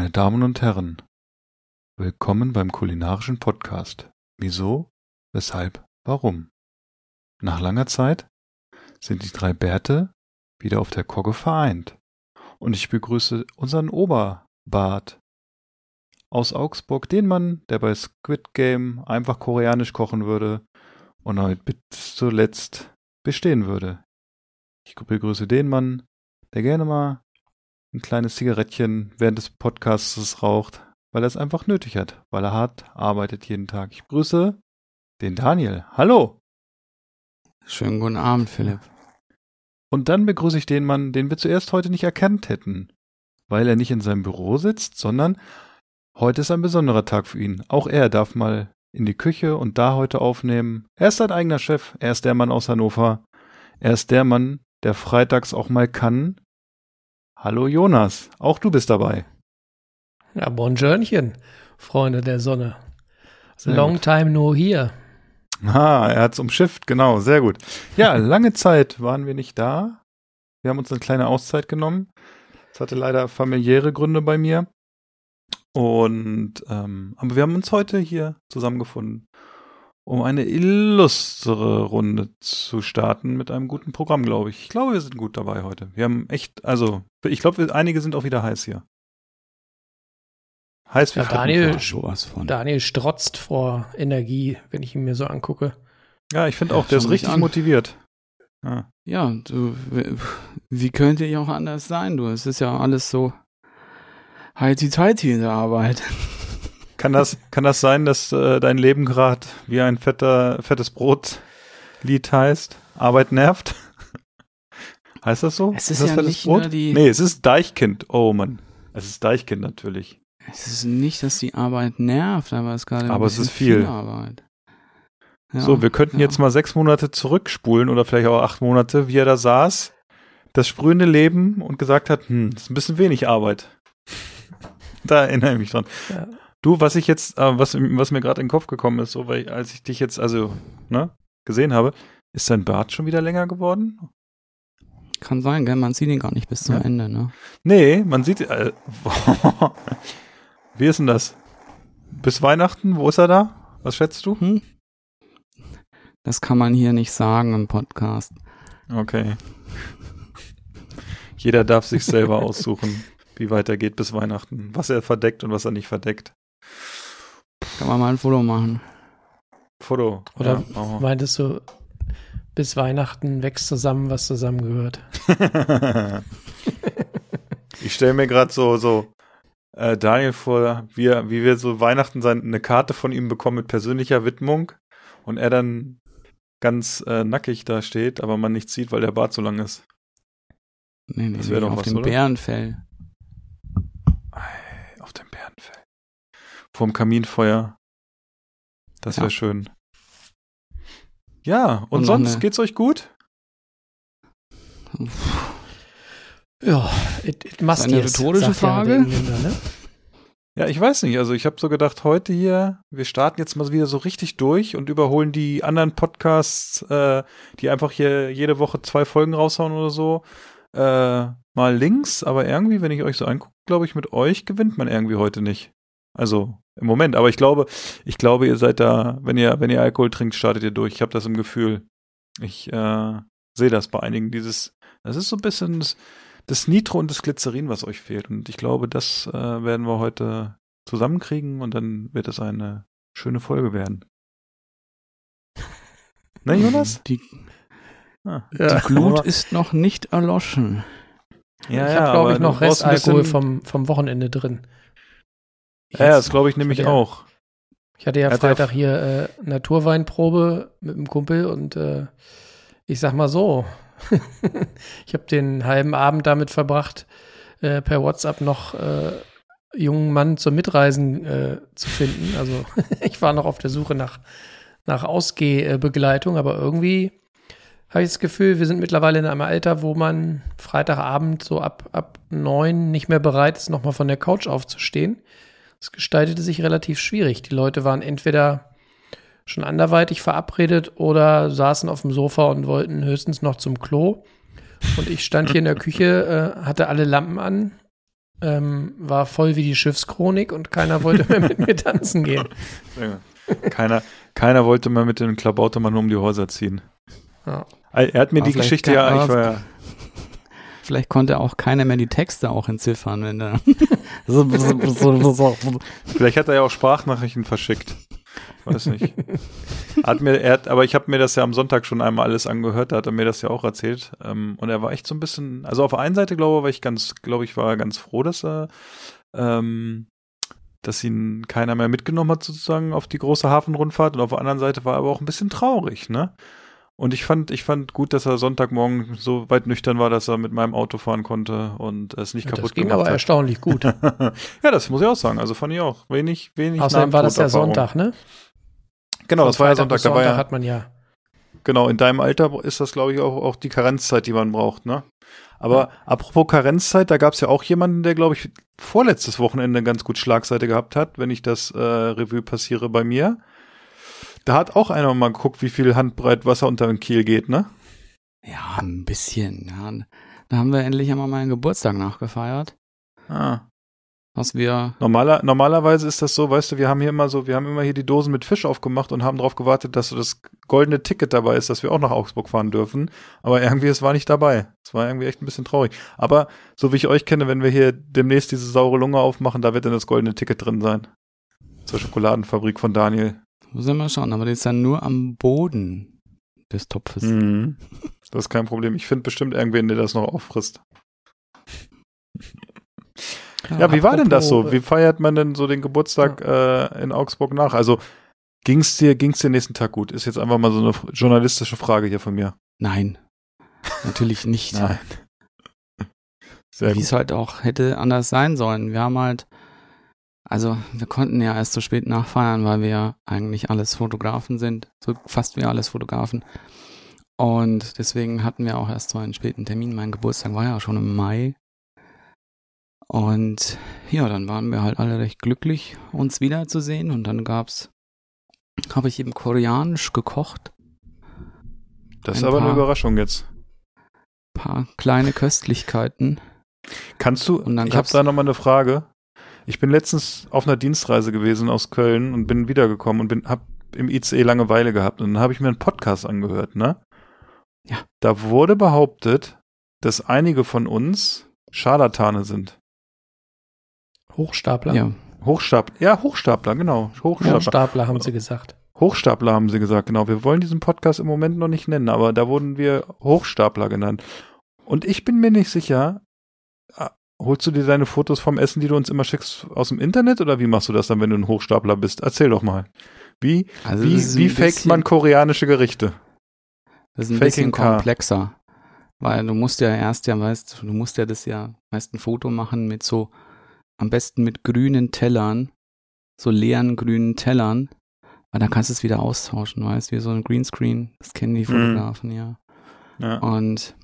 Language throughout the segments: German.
Meine Damen und Herren, willkommen beim kulinarischen Podcast. Wieso, weshalb, warum? Nach langer Zeit sind die drei Bärte wieder auf der Kogge vereint. Und ich begrüße unseren Oberbart aus Augsburg, den Mann, der bei Squid Game einfach koreanisch kochen würde und heute bis zuletzt bestehen würde. Ich begrüße den Mann, der gerne mal ein kleines Zigarettchen während des Podcasts raucht, weil er es einfach nötig hat, weil er hart arbeitet jeden Tag. Ich grüße den Daniel. Hallo! Schönen guten Abend, Philipp. Und dann begrüße ich den Mann, den wir zuerst heute nicht erkannt hätten, weil er nicht in seinem Büro sitzt, sondern heute ist ein besonderer Tag für ihn. Auch er darf mal in die Küche und da heute aufnehmen. Er ist sein eigener Chef, er ist der Mann aus Hannover. Er ist der Mann, der freitags auch mal kann. Hallo Jonas, auch du bist dabei. Ja, Bonjournchen, Freunde der Sonne. Long gut. time no here. Ah, er hat's umschifft, genau, sehr gut. Ja, lange Zeit waren wir nicht da. Wir haben uns eine kleine Auszeit genommen. Das hatte leider familiäre Gründe bei mir. Und ähm, aber wir haben uns heute hier zusammengefunden, um eine illustre Runde zu starten mit einem guten Programm, glaube ich. Ich glaube, wir sind gut dabei heute. Wir haben echt, also ich glaube, einige sind auch wieder heiß hier. Heiß wie ja, Daniel, Daniel strotzt vor Energie, wenn ich ihn mir so angucke. Ja, ich finde auch, der ist richtig motiviert. Ja. ja, du, wie könnte ich auch anders sein, du? Es ist ja alles so heiti-teiti in der Arbeit. Kann das, kann das sein, dass äh, dein Leben gerade wie ein fetter, fettes Brot-Lied heißt? Arbeit nervt? Heißt das so? Es ist, ist ja nicht Brot? nur die. Nee, es ist Deichkind. Oh Mann. Es ist Deichkind natürlich. Es ist nicht, dass die Arbeit nervt, aber es ist gerade Aber es ist viel. viel Arbeit. Ja, so, wir könnten ja. jetzt mal sechs Monate zurückspulen oder vielleicht auch acht Monate, wie er da saß, das sprühende Leben und gesagt hat, hm, das ist ein bisschen wenig Arbeit. da erinnere ich mich dran. Ja. Du, was ich jetzt, äh, was, was mir gerade in den Kopf gekommen ist, so, weil ich, als ich dich jetzt also ne, gesehen habe, ist dein Bart schon wieder länger geworden? Kann sein, gell? Man sieht ihn gar nicht bis zum ja. Ende, ne? Nee, man sieht. Äh, wie ist denn das? Bis Weihnachten, wo ist er da? Was schätzt du? Hm? Das kann man hier nicht sagen im Podcast. Okay. Jeder darf sich selber aussuchen, wie weit er geht bis Weihnachten. Was er verdeckt und was er nicht verdeckt. Kann man mal ein Foto machen. Foto. Oder ja, meintest du, bis Weihnachten wächst zusammen, was zusammengehört? ich stelle mir gerade so, so äh, Daniel vor, wie, er, wie wir so Weihnachten sein, eine Karte von ihm bekommen mit persönlicher Widmung und er dann ganz äh, nackig da steht, aber man nichts sieht, weil der Bart so lang ist. Nee, nee, das wäre nee, doch auf was, dem oder? Bärenfell. Auf dem Bärenfell. Vorm Kaminfeuer. Das wäre ja. schön. Ja, und, und sonst geht's euch gut? Ja, it, it must eine yes, rhetorische Frage. Ja, ne? ja, ich weiß nicht. Also ich habe so gedacht, heute hier, wir starten jetzt mal wieder so richtig durch und überholen die anderen Podcasts, äh, die einfach hier jede Woche zwei Folgen raushauen oder so, äh, mal links. Aber irgendwie, wenn ich euch so angucke, glaube ich, mit euch gewinnt man irgendwie heute nicht. Also im Moment. Aber ich glaube, ich glaube, ihr seid da, wenn ihr, wenn ihr Alkohol trinkt, startet ihr durch. Ich habe das im Gefühl. Ich äh, sehe das bei einigen. Dieses, das ist so ein bisschen das, das Nitro und das Glycerin, was euch fehlt. Und ich glaube, das äh, werden wir heute zusammenkriegen und dann wird es eine schöne Folge werden. Ne, Jonas? Die, ah. die Glut ist noch nicht erloschen. Ja, ich habe, ja, glaube ich, noch Restalkohol vom, vom Wochenende drin. Jetzt, ja, das glaube ich nämlich auch. Ich hatte ja Freitag hier äh, Naturweinprobe mit einem Kumpel und äh, ich sag mal so, ich habe den halben Abend damit verbracht, äh, per WhatsApp noch äh, jungen Mann zum Mitreisen äh, zu finden. Also ich war noch auf der Suche nach, nach Ausgehbegleitung, aber irgendwie habe ich das Gefühl, wir sind mittlerweile in einem Alter, wo man Freitagabend so ab, ab neun nicht mehr bereit ist, nochmal von der Couch aufzustehen. Es gestaltete sich relativ schwierig. Die Leute waren entweder schon anderweitig verabredet oder saßen auf dem Sofa und wollten höchstens noch zum Klo. Und ich stand hier in der Küche, äh, hatte alle Lampen an, ähm, war voll wie die Schiffschronik und keiner wollte mehr mit mir tanzen gehen. Keiner, keiner wollte mehr mit dem Klabautermann um die Häuser ziehen. Ja. Er hat mir Aber die Geschichte ja, ich aber- war ja, Vielleicht konnte auch keiner mehr die Texte auch entziffern, wenn der. Vielleicht hat er ja auch Sprachnachrichten verschickt. Weiß nicht. Hat mir, er hat, aber ich habe mir das ja am Sonntag schon einmal alles angehört, da hat er mir das ja auch erzählt. Ähm, und er war echt so ein bisschen, also auf der einen Seite glaube ich, ganz, glaube ich, war ganz froh, dass er, ähm, dass ihn keiner mehr mitgenommen hat sozusagen auf die große Hafenrundfahrt. Und auf der anderen Seite war er aber auch ein bisschen traurig, ne? Und ich fand, ich fand gut, dass er Sonntagmorgen so weit nüchtern war, dass er mit meinem Auto fahren konnte und es nicht Ja, kaputt das ging gemacht aber hat. erstaunlich gut. ja, das muss ich auch sagen. Also fand ich auch. Wenig, wenig Außerdem war das ja. Sonntag, ne? Genau, das Von war ja Sonntag. war ja, hat man ja. genau, in deinem Alter ist das, glaube ich, auch, auch die Karenzzeit, die man braucht, ne? Aber apropos Karenzzeit, da gab es ja auch jemanden, der, glaube ich, vorletztes Wochenende ganz gut Schlagseite gehabt hat, wenn ich das äh, Revue passiere bei mir. Da hat auch einer mal geguckt, wie viel Handbreit Wasser unter den Kiel geht, ne? Ja, ein bisschen. Ja. Da haben wir endlich einmal meinen Geburtstag nachgefeiert. Ah. Was wir. Normaler, normalerweise ist das so, weißt du, wir haben hier immer so, wir haben immer hier die Dosen mit Fisch aufgemacht und haben darauf gewartet, dass so das goldene Ticket dabei ist, dass wir auch nach Augsburg fahren dürfen. Aber irgendwie, es war nicht dabei. Es war irgendwie echt ein bisschen traurig. Aber so wie ich euch kenne, wenn wir hier demnächst diese saure Lunge aufmachen, da wird dann das goldene Ticket drin sein. Zur Schokoladenfabrik von Daniel. Muss immer schauen, aber das ist dann nur am Boden des Topfes. Mhm. Das ist kein Problem. Ich finde bestimmt irgendwen, der das noch auffrisst. Ja, wie war denn das so? apropos, Wie feiert man denn so den Geburtstag äh, in Augsburg nach? Also ging's dir, ging's dir nächsten Tag gut? Ist jetzt einfach mal so eine journalistische Frage hier von mir. Nein. Natürlich nicht. Nein. Sehr Wie es halt auch hätte anders sein sollen. Wir haben halt, also wir konnten ja erst so spät nachfeiern, weil wir eigentlich alles Fotografen sind, so fast wie alles Fotografen. Und deswegen hatten wir auch erst so einen späten Termin. Mein Geburtstag war ja schon im Mai. Und ja, dann waren wir halt alle recht glücklich, uns wiederzusehen. Und dann gab's, habe ich eben koreanisch gekocht. Das ist ein aber eine paar- Überraschung jetzt. Paar kleine Köstlichkeiten. Kannst du, Und dann ich habe da nochmal eine Frage. Ich bin letztens auf einer Dienstreise gewesen aus Köln und bin wiedergekommen und bin, hab im ICE Langeweile gehabt und dann habe ich mir einen Podcast angehört, ne? Ja. Da wurde behauptet, dass einige von uns Scharlatane sind. Hochstapler. Ja, Hochstapler, ja, Hochstapler, genau. Hochstapler. Hochstapler haben sie gesagt. Hochstapler haben sie gesagt, genau. Wir wollen diesen Podcast im Moment noch nicht nennen, aber da wurden wir Hochstapler genannt. Und ich bin mir nicht sicher, holst du dir deine Fotos vom Essen, die du uns immer schickst, aus dem Internet oder wie machst du das dann, wenn du ein Hochstapler bist? Erzähl doch mal. Wie, also wie, wie faked man koreanische Gerichte? Das ist ein Faking bisschen komplexer. Weil du musst ja erst ja, weißt, du musst ja das ja meist ein Foto machen mit so, am besten mit grünen Tellern, so leeren grünen Tellern. Weil dann kannst du es wieder austauschen, weißt, wie so ein Greenscreen. Das kennen die Fotografen, ja. Ja. Und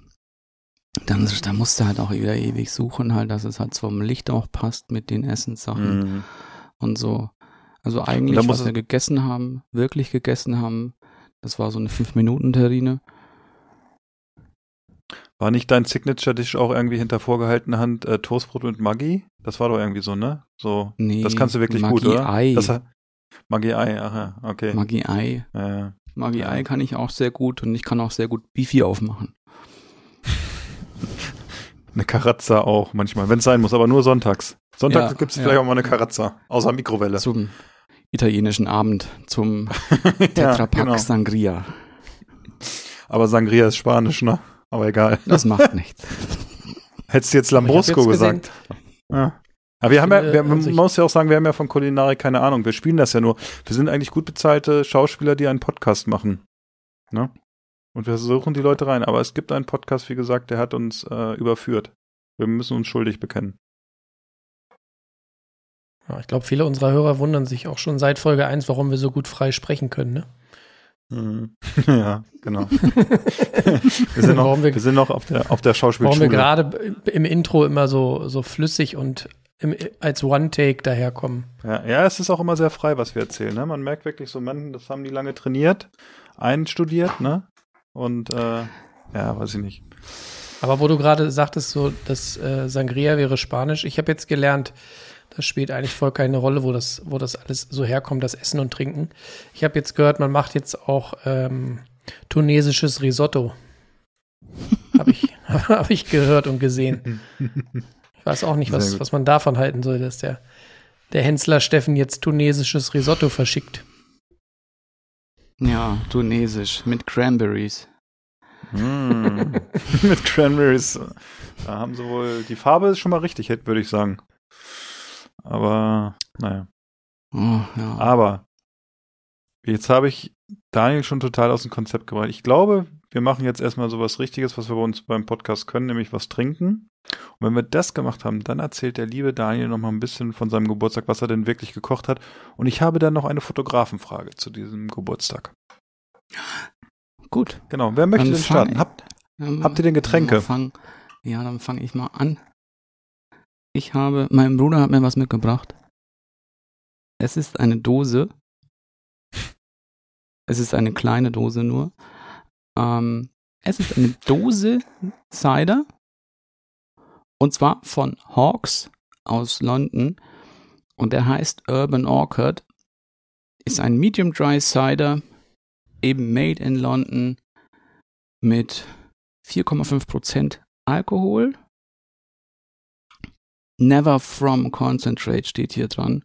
dann, dann musst du halt auch wieder ewig suchen, halt, dass es halt vom Licht auch passt mit den Essenssachen Mhm. und so. Also eigentlich, was wir gegessen haben, wirklich gegessen haben, das war so eine 5-Minuten-Terrine. War nicht dein Signature-Dish auch irgendwie hinter vorgehaltener Hand äh, Toastbrot mit Maggi? Das war doch irgendwie so, ne? So, Nee, das kannst du wirklich gut, Maggi oder? Ei. Das, Maggi Ei, aha, okay. Maggi Ei. Ja. Maggi. Ei kann ich auch sehr gut und ich kann auch sehr gut Beefy aufmachen. Eine Karazza auch manchmal, wenn es sein muss, aber nur sonntags. Sonntags Ja, gibt es ja. vielleicht auch mal eine Karazza, außer Mikrowelle. Zum italienischen Abend, zum Tetrapack genau. Sangria. Aber Sangria ist Spanisch, ne? Aber egal. Das macht nichts. Hättest du jetzt Lambrusco jetzt gesagt. Ja. Aber wir haben ja, wir, man also ich- muss ja auch sagen, wir haben ja von Kulinarik keine Ahnung. Wir spielen das ja nur. Wir sind eigentlich gut bezahlte Schauspieler, die einen Podcast machen. Ne? Und wir suchen die Leute rein. Aber es gibt einen Podcast, wie gesagt, der hat uns äh, überführt. Wir müssen uns schuldig bekennen. Ja, ich glaube, viele unserer Hörer wundern sich auch schon seit Folge 1, warum wir so gut frei sprechen können. Ne? Mhm. Ja, genau. wir, sind noch, Warum wir- wir sind noch auf der, auf der Warum Schauspielschule. wir gerade im Intro immer so, so flüssig und im, als One-Take daherkommen. Ja, ja, es ist auch immer sehr frei, was wir erzählen. Ne? Man merkt wirklich so, man, das haben die lange trainiert, einstudiert, ne? Und äh, ja, weiß ich nicht. Aber wo du gerade sagtest, so, dass äh, Sangria wäre Spanisch, ich habe jetzt gelernt, das spielt eigentlich voll keine Rolle, wo das, wo das alles so herkommt, das Essen und Trinken. Ich habe jetzt gehört, man macht jetzt auch ähm, tunesisches Risotto. Habe ich, hab ich gehört und gesehen. Ich weiß auch nicht, was, was man davon halten soll, dass der, der Hensler Steffen jetzt tunesisches Risotto verschickt. Ja, tunesisch mit Cranberries. Mm. Mit Cranberries. Da haben sie wohl, die Farbe ist schon mal richtig, hätte- würde ich sagen. Aber, naja. Oh, ja. Aber jetzt habe ich Daniel schon total aus dem Konzept gebracht. Ich glaube, wir machen jetzt erstmal so was Richtiges, was wir bei uns beim Podcast können, nämlich was trinken. Und wenn wir das gemacht haben, dann erzählt der liebe Daniel noch mal ein bisschen von seinem Geburtstag, was er denn wirklich gekocht hat. Und ich habe dann noch eine Fotografenfrage zu diesem Geburtstag. Gut. Genau, wer möchte Dann denn starten? Habt, Ähm, Habt ihr denn Getränke? Dann Fang, ja, dann fange ich mal an. Ich habe, mein Bruder hat mir was mitgebracht. Es ist eine Dose. Es ist eine kleine Dose nur. Ähm, es ist eine Dose Cider. Und zwar von Hawks aus London. Und der heißt Urban Orchard. Ist ein Medium Dry Cider. Eben made in London. Mit 4,5% Alkohol. Never from concentrate steht hier dran.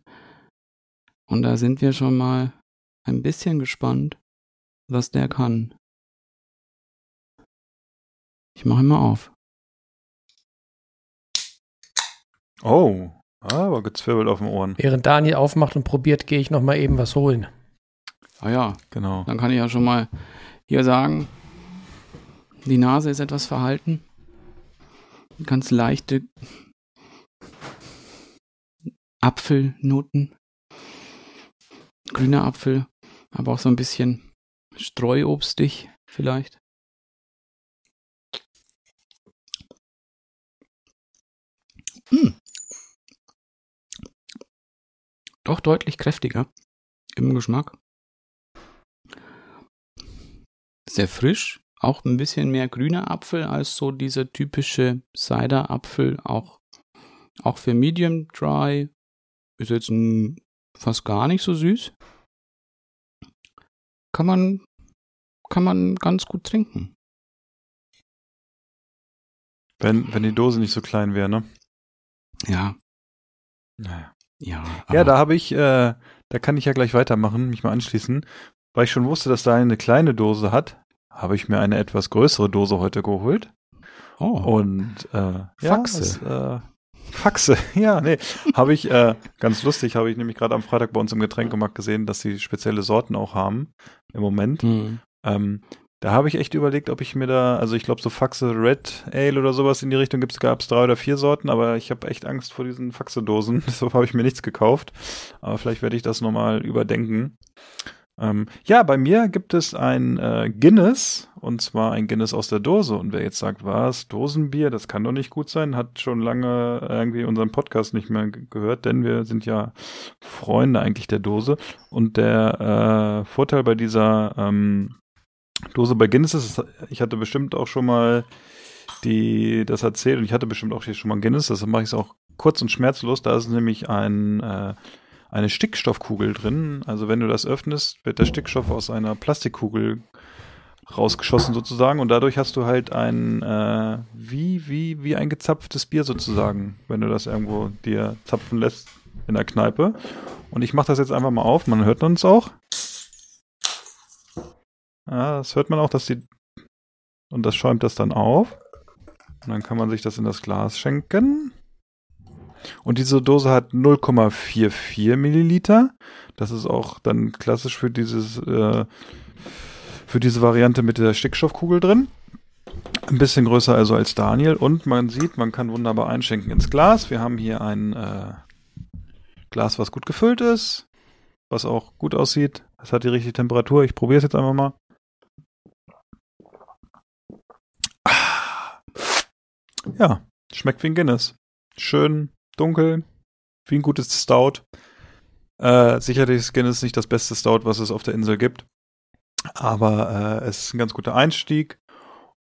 Und da sind wir schon mal ein bisschen gespannt, was der kann. Ich mache ihn mal auf. Oh, aber gezwirbelt auf den Ohren. Während Daniel aufmacht und probiert, gehe ich noch mal eben was holen. Ah ja, Genau. dann kann ich ja schon mal hier sagen, die Nase ist etwas verhalten. Ganz leichte Apfelnoten. Grüner Apfel, aber auch so ein bisschen streuobstig vielleicht. Hm. Doch deutlich kräftiger im Geschmack. Sehr frisch, auch ein bisschen mehr grüner Apfel als so dieser typische Cider-Apfel, auch, auch für Medium Dry. Ist jetzt ein, fast gar nicht so süß. Kann man, kann man ganz gut trinken. Wenn, wenn die Dose nicht so klein wäre, ne? Ja, Naja. Ja. Ja, da habe ich, äh, da kann ich ja gleich weitermachen, mich mal anschließen. Weil ich schon wusste, dass da eine kleine Dose hat, habe ich mir eine etwas größere Dose heute geholt. Oh, Und äh, Faxe. Ja, das, äh, Faxe, ja, nee. Habe ich, äh, ganz lustig, habe ich nämlich gerade am Freitag bei uns im Getränkemarkt gesehen, dass sie spezielle Sorten auch haben im Moment. hm. Ähm, da habe ich echt überlegt, ob ich mir da, also ich glaube so Faxe Red Ale oder sowas in die Richtung gibt's, gab es drei oder vier Sorten, aber ich habe echt Angst vor diesen Faxe-Dosen, deshalb habe ich mir nichts gekauft. Aber vielleicht werde ich das nochmal überdenken. Ähm, ja, bei mir gibt es ein äh, Guinness, und zwar ein Guinness aus der Dose. Und wer jetzt sagt, was, Dosenbier, das kann doch nicht gut sein, hat schon lange irgendwie unseren Podcast nicht mehr ge- gehört, denn wir sind ja Freunde eigentlich der Dose. Und der äh, Vorteil bei dieser ähm, Dose bei Guinness ist, ich hatte bestimmt auch schon mal die das erzählt und ich hatte bestimmt auch hier schon mal Guinness, deshalb mache ich es auch kurz und schmerzlos. Da ist nämlich ein äh, eine Stickstoffkugel drin. Also wenn du das öffnest, wird der Stickstoff aus einer Plastikkugel rausgeschossen sozusagen und dadurch hast du halt ein äh, wie wie wie ein gezapftes Bier sozusagen, wenn du das irgendwo dir zapfen lässt in der Kneipe. Und ich mache das jetzt einfach mal auf. Man hört uns auch. Ja, das hört man auch, dass die und das schäumt das dann auf. Und dann kann man sich das in das Glas schenken. Und diese Dose hat 0,44 Milliliter. Das ist auch dann klassisch für dieses, äh, für diese Variante mit der Stickstoffkugel drin. Ein bisschen größer also als Daniel. Und man sieht, man kann wunderbar einschenken ins Glas. Wir haben hier ein, äh, Glas, was gut gefüllt ist, was auch gut aussieht. Es hat die richtige Temperatur. Ich probiere es jetzt einfach mal. Ja, schmeckt wie ein Guinness. Schön dunkel, wie ein gutes Stout. Äh, sicherlich ist Guinness nicht das beste Stout, was es auf der Insel gibt. Aber äh, es ist ein ganz guter Einstieg.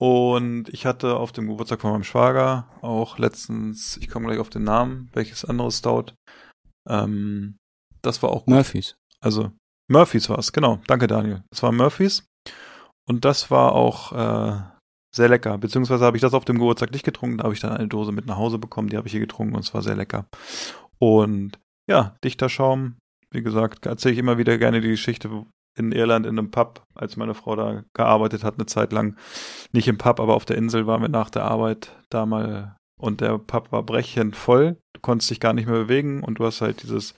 Und ich hatte auf dem Geburtstag von meinem Schwager auch letztens, ich komme gleich auf den Namen, welches andere Stout. Ähm, das war auch gut. Murphys. Also Murphys war es, genau. Danke, Daniel. Das war Murphys. Und das war auch äh, sehr lecker. Beziehungsweise habe ich das auf dem Geburtstag nicht getrunken. Da habe ich dann eine Dose mit nach Hause bekommen. Die habe ich hier getrunken und es war sehr lecker. Und ja, dichter Schaum. Wie gesagt, erzähle ich immer wieder gerne die Geschichte in Irland in einem Pub, als meine Frau da gearbeitet hat, eine Zeit lang. Nicht im Pub, aber auf der Insel waren wir nach der Arbeit da mal und der Pub war brechend voll. Du konntest dich gar nicht mehr bewegen und du hast halt dieses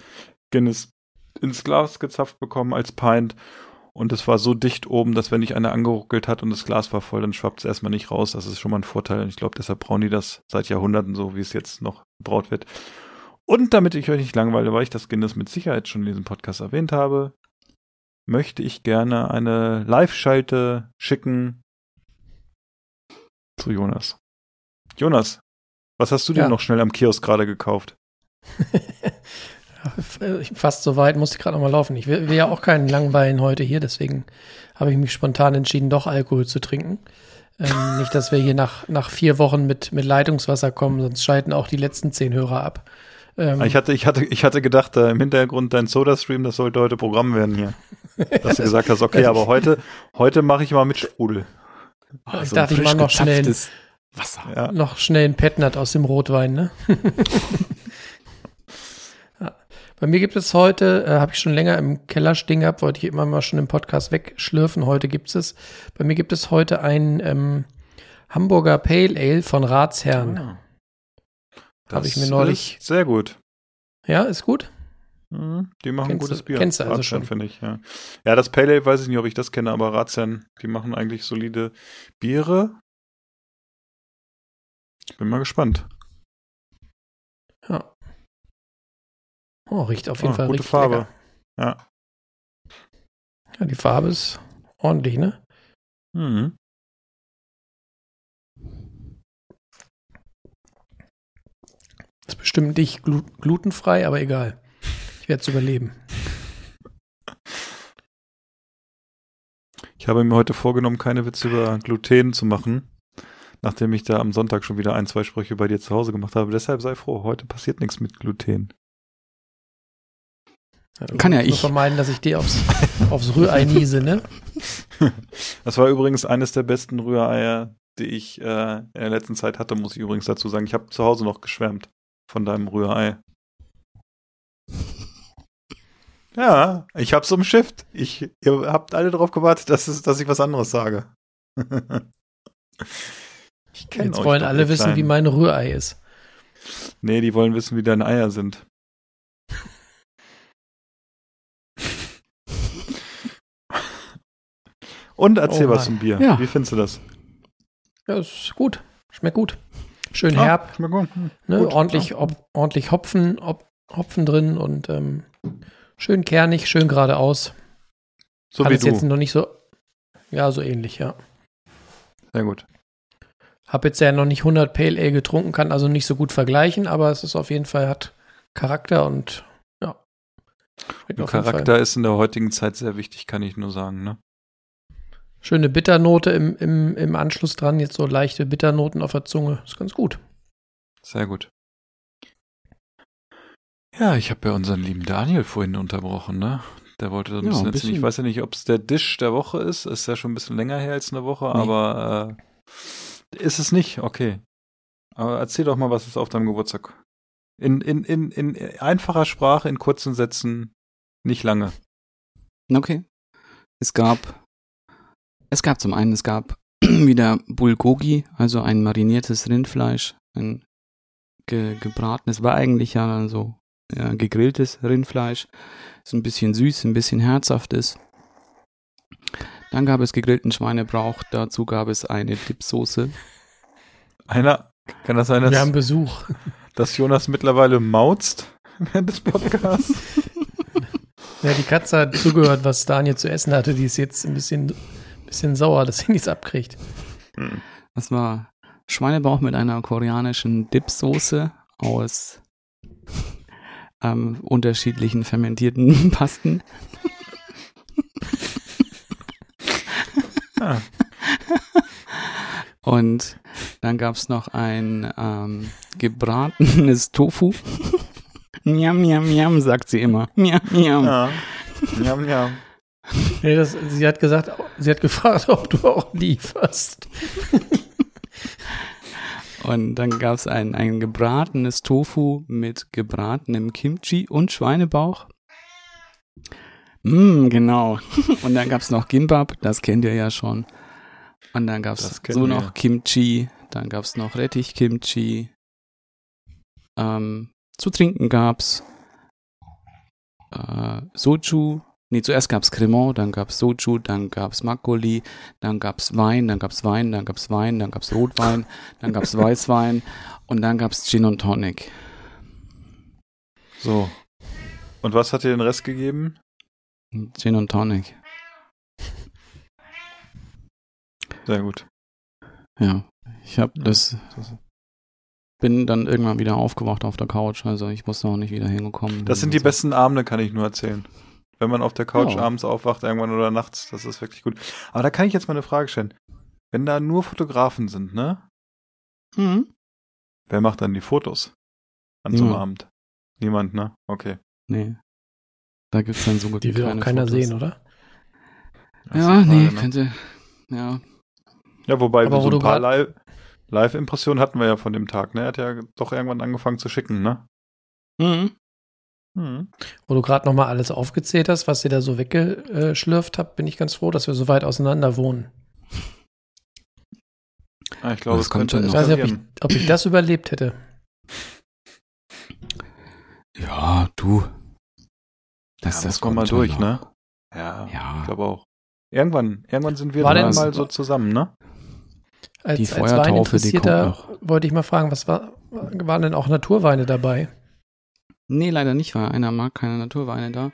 Guinness ins Glas gezapft bekommen als Pint. Und es war so dicht oben, dass wenn dich einer angeruckelt hat und das Glas war voll, dann schwappt es erstmal nicht raus. Das ist schon mal ein Vorteil. Und ich glaube, deshalb brauen die das seit Jahrhunderten so, wie es jetzt noch gebraut wird. Und damit ich euch nicht langweile, weil ich das Guinness mit Sicherheit schon in diesem Podcast erwähnt habe, möchte ich gerne eine Live-Schalte schicken zu Jonas. Jonas, was hast du Ja. denn noch schnell am Kiosk gerade gekauft? Fast so weit, musste ich gerade noch mal laufen. Ich will, will ja auch keinen Langweilen heute hier, deswegen habe ich mich spontan entschieden, doch Alkohol zu trinken. Ähm, nicht, dass wir hier nach, nach vier Wochen mit, mit Leitungswasser kommen, sonst schalten auch die letzten zehn Hörer ab. Ähm, Ich hatte, ich hatte, ich hatte gedacht, da im Hintergrund dein Soda-Stream, das sollte heute Programm werden hier. Dass du gesagt hast, okay, aber heute, heute mache ich mal mit Sprudel. Ah, Ich so dachte, ich mach noch schnell- Wasser. Ja. noch schnell ein Petnat aus dem Rotwein, ne? Bei mir gibt es heute, äh, habe ich schon länger im Keller stehen gehabt, wollte ich immer mal schon im Podcast wegschlürfen. Heute gibt es. Bei mir gibt es heute ein ähm, Hamburger Pale Ale von Ratsherrn. Ah. Habe ich mir neulich- Sehr gut. Ja, ist gut. Mhm, Die machen Kennst gutes Bier. kennst du also Ratsherrn, schon? finde ich, ja. Ja, das Pale Ale weiß ich nicht, ob ich das kenne, aber Ratsherrn, die machen eigentlich solide Biere. Ich bin mal gespannt. Oh, riecht auf jeden Ah, Fall gute richtig Farbe. lecker. Ja. Ja, die Farbe ist ordentlich, ne? Mhm. Ist bestimmt nicht glu glutenfrei, aber egal. Ich werde es überleben. Ich habe mir heute vorgenommen, keine Witze über Gluten zu machen, nachdem ich da am Sonntag schon wieder ein, zwei Sprüche bei dir zu Hause gemacht habe. Deshalb sei froh, heute passiert nichts mit Gluten. Kann ja Nur ich. vermeiden, dass ich dir aufs, aufs Rührei niese, ne? Das war übrigens eines der besten Rühreier, die ich äh, in der letzten Zeit hatte, muss ich übrigens dazu sagen. Ich habe zu Hause noch geschwärmt von deinem Rührei. Ja, ich hab's umschifft. Ich, ihr habt alle darauf gewartet, dass, es, dass ich was anderes sage. ich kenn Jetzt euch wollen alle wissen, Kleinen. wie mein Rührei ist. Nee, die wollen wissen, wie deine Eier sind. Und erzähl Oh was zum Bier. Ja. Wie findest du das? Ja, ist gut. Schmeckt gut. Schön Ah, herb, schmeckt gut. Hm, ne? gut. ordentlich, ob, ordentlich Hopfen, ob, Hopfen drin und ähm, schön kernig, schön geradeaus. So wie Alles jetzt du. noch nicht so, ja, so ähnlich, ja. Sehr gut. Hab jetzt ja noch nicht 100 Pale Ale getrunken, kann also nicht so gut vergleichen, aber es ist auf jeden Fall, hat Charakter und ja. Charakter ist in der heutigen Zeit sehr wichtig, kann ich nur sagen. Ne? Schöne Bitternote im, im, im Anschluss dran, jetzt so leichte Bitternoten auf der Zunge. Ist ganz gut. Sehr gut. Ja, ich habe ja unseren lieben Daniel vorhin unterbrochen, ne? Der wollte so ein Ja, bisschen, ein erzählen. Ich bisschen. weiß ja nicht, ob es der Dish der Woche ist. Ist ja schon ein bisschen länger her als eine Woche, Nee. aber äh, ist es nicht, okay. Aber erzähl doch mal, was ist auf deinem Geburtstag. In, in, in, in einfacher Sprache, in kurzen Sätzen, nicht lange. Okay. Es gab, es gab zum einen, es gab wieder Bulgogi, also ein mariniertes Rindfleisch, ein ge gebratenes, war eigentlich ja so ja, gegrilltes Rindfleisch, ist ein bisschen süß, ein bisschen herzhaft ist. Dann gab es gegrillten Schweinebrauch, dazu gab es eine Dipsoße. Einer, kann das sein, dass, Wir haben Besuch. dass Jonas mittlerweile mauzt? während des Podcasts. Ja, die Katze hat zugehört, was Daniel zu essen hatte. Die ist jetzt ein bisschen, bisschen sauer, dass sie nichts abkriegt. Das war Schweinebauch mit einer koreanischen Dipsoße aus ähm, unterschiedlichen fermentierten Pasten. Ah. Und dann gab es noch ein ähm, gebratenes Tofu. Miam, miam, miam, sagt sie immer. Miam, miam. Ja. Njam, njam. Nee, das, sie hat gesagt, sie hat gefragt, ob du auch lieferst. Und dann gab es ein, ein gebratenes Tofu mit gebratenem Kimchi und Schweinebauch. Mm, genau. Und dann gab es noch Gimbap, das kennt ihr ja schon. Und dann gab es so wir. noch Kimchi, dann gab es noch Rettich-Kimchi. Ähm, zu trinken gab's äh, Soju. Nee, zuerst gab's Cremant, dann gab's Soju, dann gab's Makgeolli, dann gab's Wein, dann gab's Wein, dann gab's Wein, dann gab's Rotwein, dann gab's Weißwein und dann gab's Gin und Tonic. So. Und was hat dir den Rest gegeben? Gin und Tonic. Sehr gut. Ja, ich habe das bin dann irgendwann wieder aufgewacht auf der Couch, also ich wusste auch nicht wieder hingekommen. Das sind die besten Abende, kann ich nur erzählen. Wenn man auf der Couch Ja. abends aufwacht, irgendwann oder nachts, das ist wirklich gut. Aber da kann ich jetzt mal eine Frage stellen. Wenn da nur Fotografen sind, ne? Mhm. Wer macht dann die Fotos an so einem. Abend? Niemand, ne? Okay. Nee. Da gibt's dann so gut Die wie will auch keine keiner Fotos. sehen, oder? Das Ja, nee, Frage, ne? könnte. Ja, Ja, wobei Aber so ein paar grad- Live- Live-Impressionen hatten wir ja von dem Tag, ne? Er hat ja doch irgendwann angefangen zu schicken, ne? mhm. Mhm. Wo du gerade nochmal alles aufgezählt hast, was ihr da so weggeschlürft habt, bin ich ganz froh, dass wir so weit auseinander wohnen. Ah, ich glaube, Das es kommt schon Ich weiß nicht, ob ich, ob ich das überlebt hätte. Ja, du. Das, Ja, das mal kommt schon durch, noch. ne? Ja, Ja. ich glaube auch. Irgendwann, irgendwann sind wir War dann mal so zusammen, ne? Als, Die als Weininteressierter wollte ich mal fragen, was war, waren denn auch Naturweine dabei? Nee, leider nicht, weil einer mag keine Naturweine da.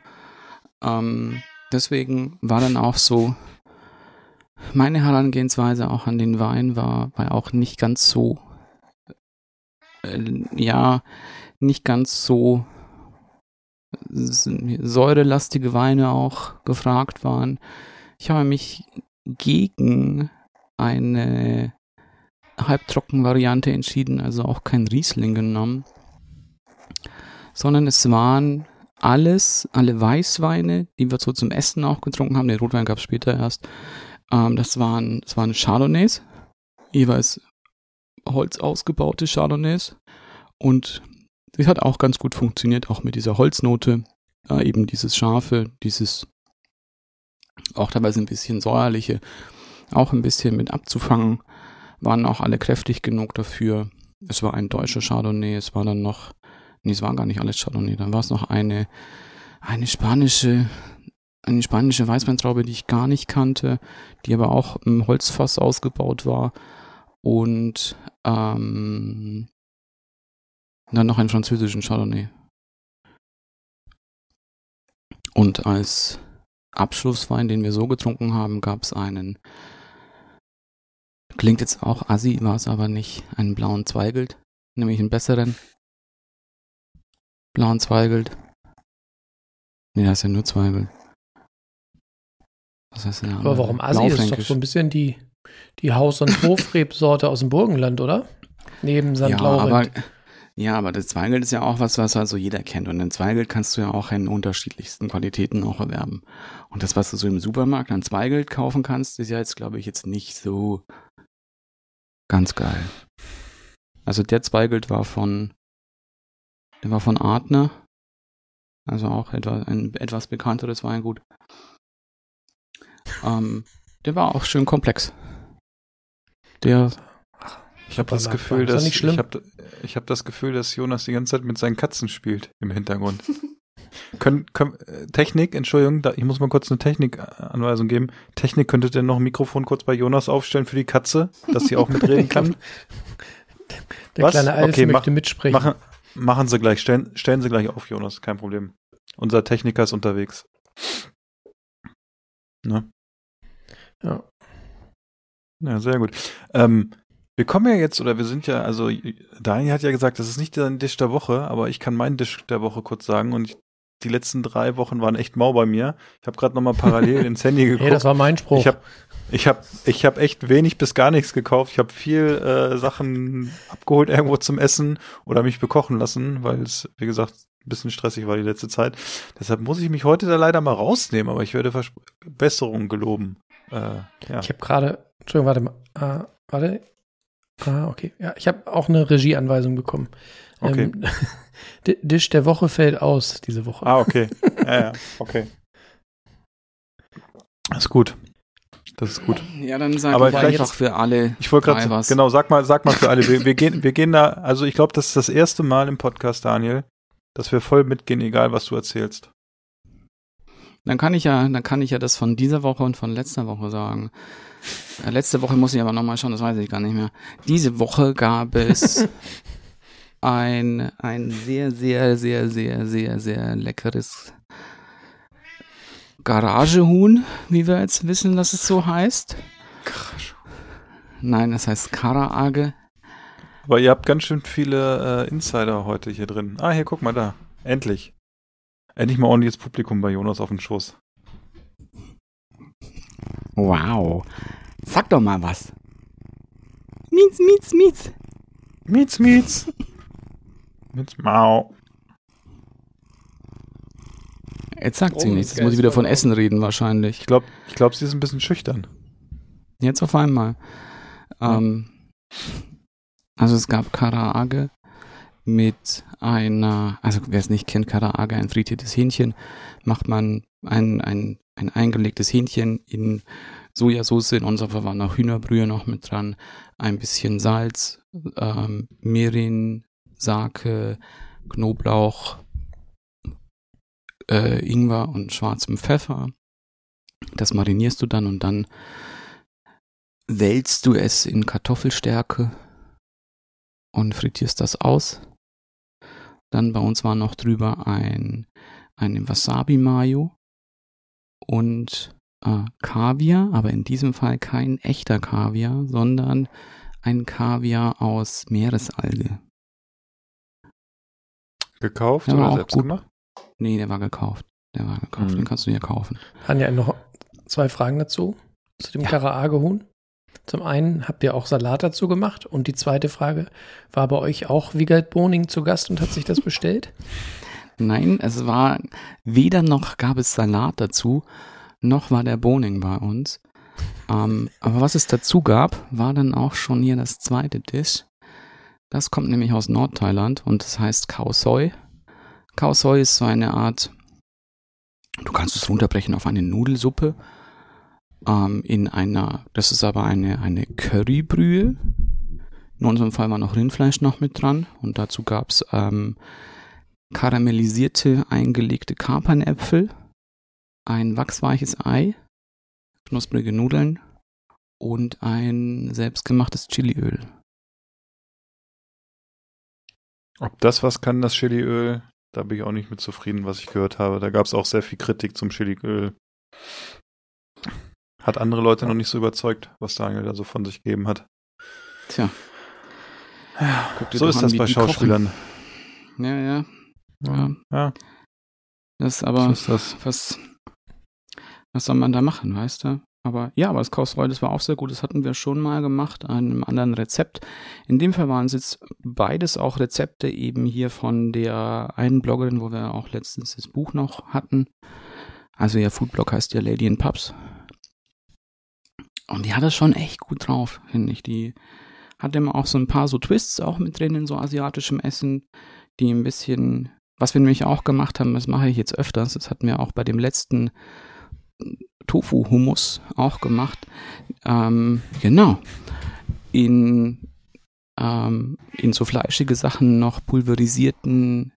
Ähm, deswegen war dann auch so, meine Herangehensweise auch an den Wein war, war auch nicht ganz so, äh, ja, nicht ganz so säurelastige Weine auch gefragt waren. Ich habe mich gegen eine Halbtrocken-Variante entschieden, also auch kein Riesling genommen sondern es waren alles, alle Weißweine, die wir so zum Essen auch getrunken haben. Den Rotwein gab es später erst. Ähm, das waren, das waren Chardonnays, jeweils Holz ausgebaute Chardonnays. Und das hat auch ganz gut funktioniert, auch mit dieser Holznote. Äh, eben dieses scharfe, dieses auch teilweise ein bisschen säuerliche, auch ein bisschen mit abzufangen, waren auch alle kräftig genug dafür. Es war ein deutscher Chardonnay, es war dann noch Nee, es waren gar nicht alles Chardonnay. Dann war es noch eine, eine spanische, eine spanische Weißweintraube, die ich gar nicht kannte, die aber auch im Holzfass ausgebaut war. Und ähm, dann noch einen französischen Chardonnay. Und als Abschlusswein, den wir so getrunken haben, gab es einen, klingt jetzt auch assi, war es aber nicht, einen blauen Zweigelt, nämlich einen besseren blauen Zweigelt. Nee, da ist ja nur Zweigelt. Was heißt denn der Aber warum Assi? Ist doch so ein bisschen die, die Haus- und Hofrebsorte aus dem Burgenland, oder? Neben St. ja, aber, ja, aber das Zweigelt ist ja auch was, was also jeder kennt. Und ein Zweigelt kannst du ja auch in unterschiedlichsten Qualitäten auch erwerben. Und das, was du so im Supermarkt an Zweigelt kaufen kannst, ist ja jetzt, glaube ich, jetzt nicht so ganz geil. Also der Zweigelt war von, der war von Artner. Also auch etwa, ein etwas bekannteres Weingut. Ähm, der war auch schön komplex. Der, Ich habe das Gefühl, war. Ist doch dass nicht schlimm. ich habe ich hab das Gefühl, dass Jonas die ganze Zeit mit seinen Katzen spielt im Hintergrund. können, können, äh, Technik, Entschuldigung, da, ich muss mal kurz eine Technikanweisung geben. Technik könntet ihr noch ein Mikrofon kurz bei Jonas aufstellen für die Katze, dass sie auch mitreden kann. Der Was? kleine Alf Okay, mach- möchte mitsprechen. Machen, machen Sie gleich, stellen, stellen Sie gleich auf, Jonas, kein Problem. Unser Techniker ist unterwegs. Ne? Ja. Ja, sehr gut. Ähm, wir kommen ja jetzt, oder wir sind ja, also Daniel hat ja gesagt, das ist nicht der Tisch der Woche, aber ich kann meinen Tisch der Woche kurz sagen und ich, die letzten drei Wochen waren echt mau bei mir. Ich habe gerade nochmal parallel ins Handy geguckt. Hey, das war mein Spruch. Ich habe ich hab, ich hab echt wenig bis gar nichts gekauft. Ich habe viel äh, Sachen abgeholt irgendwo zum Essen oder mich bekochen lassen, weil es, wie gesagt, ein bisschen stressig war die letzte Zeit. Deshalb muss ich mich heute da leider mal rausnehmen, aber ich werde Vers Besserungen geloben. Äh, ja. Ich habe gerade, Entschuldigung, warte mal, ah, warte. Ah, okay. Ja, ich habe auch eine Regieanweisung bekommen. Okay. Ähm, D- Dish der Woche fällt aus diese Woche. Ah, okay. Ja, ja, okay. Das ist gut. Das ist gut. Ja, dann sag Aber ich vielleicht- einfach für alle Ich wollte gerade, was. genau, sag mal, sag mal für alle. Wir, wir gehen, wir gehen da, also ich glaube, das ist das erste Mal im Podcast, Daniel, dass wir voll mitgehen, egal was du erzählst. Dann kann ich ja, dann kann ich ja das von dieser Woche und von letzter Woche sagen. Äh, letzte Woche muss ich aber nochmal schauen, das weiß ich gar nicht mehr. Diese Woche gab es ein, ein sehr, sehr, sehr, sehr, sehr, sehr leckeres Garagehuhn, wie wir jetzt wissen, dass es so heißt. Nein, das heißt Karaage. Aber ihr habt ganz schön viele äh, Insider heute hier drin. Ah, hier, guck mal da. Endlich. Endlich mal ordentliches Publikum bei Jonas auf dem Schoß. Wow. Sag doch mal was. Mietz, mietz, mietz. Mietz, mietz. Mietz, mau. Jetzt sagt sie Oh, nichts. Jetzt muss ich wieder von Essen reden wahrscheinlich. Ich glaube, ich glaub, sie ist ein bisschen schüchtern. Jetzt auf einmal. Ähm, also es gab Karaage mit einer, also wer es nicht kennt, Karaage, ein frittiertes Hähnchen, macht man ein, ein, ein eingelegtes Hähnchen in Sojasauce, in unserem Fall war noch Hühnerbrühe noch mit dran, ein bisschen Salz, ähm, Mirin, Sake, Knoblauch, äh, Ingwer und schwarzem Pfeffer. Das marinierst du dann und dann wälzt du es in Kartoffelstärke und frittierst das aus. Dann bei uns war noch drüber ein, eine Wasabi-Mayo und äh, Kaviar, aber in diesem Fall kein echter Kaviar, sondern ein Kaviar aus Meeresalge. Gekauft oder selbst gut. gemacht? Nee, der war gekauft. Der war gekauft, Mhm. den kannst du dir kaufen. Anja, noch zwei Fragen dazu. Zu dem Ja. Karaage-Huhn. Zum einen habt ihr auch Salat dazu gemacht und die zweite Frage, war bei euch auch Wiegald Boning zu Gast und hat sich das bestellt? Nein, es war weder noch gab es Salat dazu, noch war der Boning bei uns. Ähm, aber was es dazu gab, war dann auch schon hier das zweite Dish. Das kommt nämlich aus Nordthailand und das heißt Khao Soi. Khao Soi ist so eine Art, du kannst es runterbrechen auf eine Nudelsuppe. Ähm, in einer, das ist aber eine, eine Currybrühe. In unserem Fall war noch Rindfleisch noch mit dran und dazu gab es ähm, karamellisierte, eingelegte Kapernäpfel, ein wachsweiches Ei, knusprige Nudeln und ein selbstgemachtes Chiliöl. Ob das was kann, das Chiliöl, da bin ich auch nicht mit zufrieden, was ich gehört habe. Da gab es auch sehr viel Kritik zum Chiliöl. Hat andere Leute noch nicht so überzeugt, was Daniel da so von sich gegeben hat. Tja. Guck dir So ist an, das bei Schauspielern. kochen. Ja, ja. Ja. Ja, Das ist so aber, ist das. was, was soll man da machen, weißt du? Aber ja, aber das Kausreu, das war auch sehr gut. Das hatten wir schon mal gemacht, einem anderen Rezept. In dem Fall waren es jetzt beides auch Rezepte eben hier von der einen Bloggerin, wo wir auch letztens das Buch noch hatten. Also ihr Foodblog heißt ja Lady in Pubs. Und die hat das schon echt gut drauf, finde ich. Die hat immer auch so ein paar so Twists auch mit drin in so asiatischem Essen, die ein bisschen, was wir nämlich auch gemacht haben, das mache ich jetzt öfters, das hatten wir auch bei dem letzten Tofu-Hummus auch gemacht. Ähm, genau. In, ähm, in so fleischige Sachen noch pulverisierten,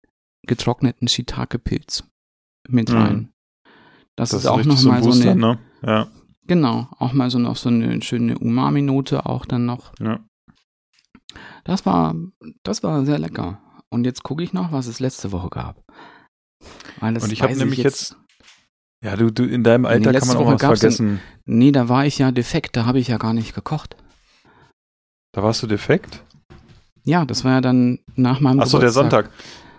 getrockneten Shiitake-Pilz mit Mhm. rein. Das, Das ist auch nochmal so, eine, ne? Ja, genau, auch mal so noch so eine schöne Umami-Note auch dann noch. ja. Das war, das war sehr lecker. Und jetzt gucke ich noch, was es letzte Woche gab. Und ich habe nämlich jetzt, ja, du, du in deinem Alter kann letzte man auch Woche was vergessen. Nee, da war ich ja defekt, da habe ich ja gar nicht gekocht. Da warst du defekt? Ja, das war ja dann nach meinem Achso, der. Sonntag.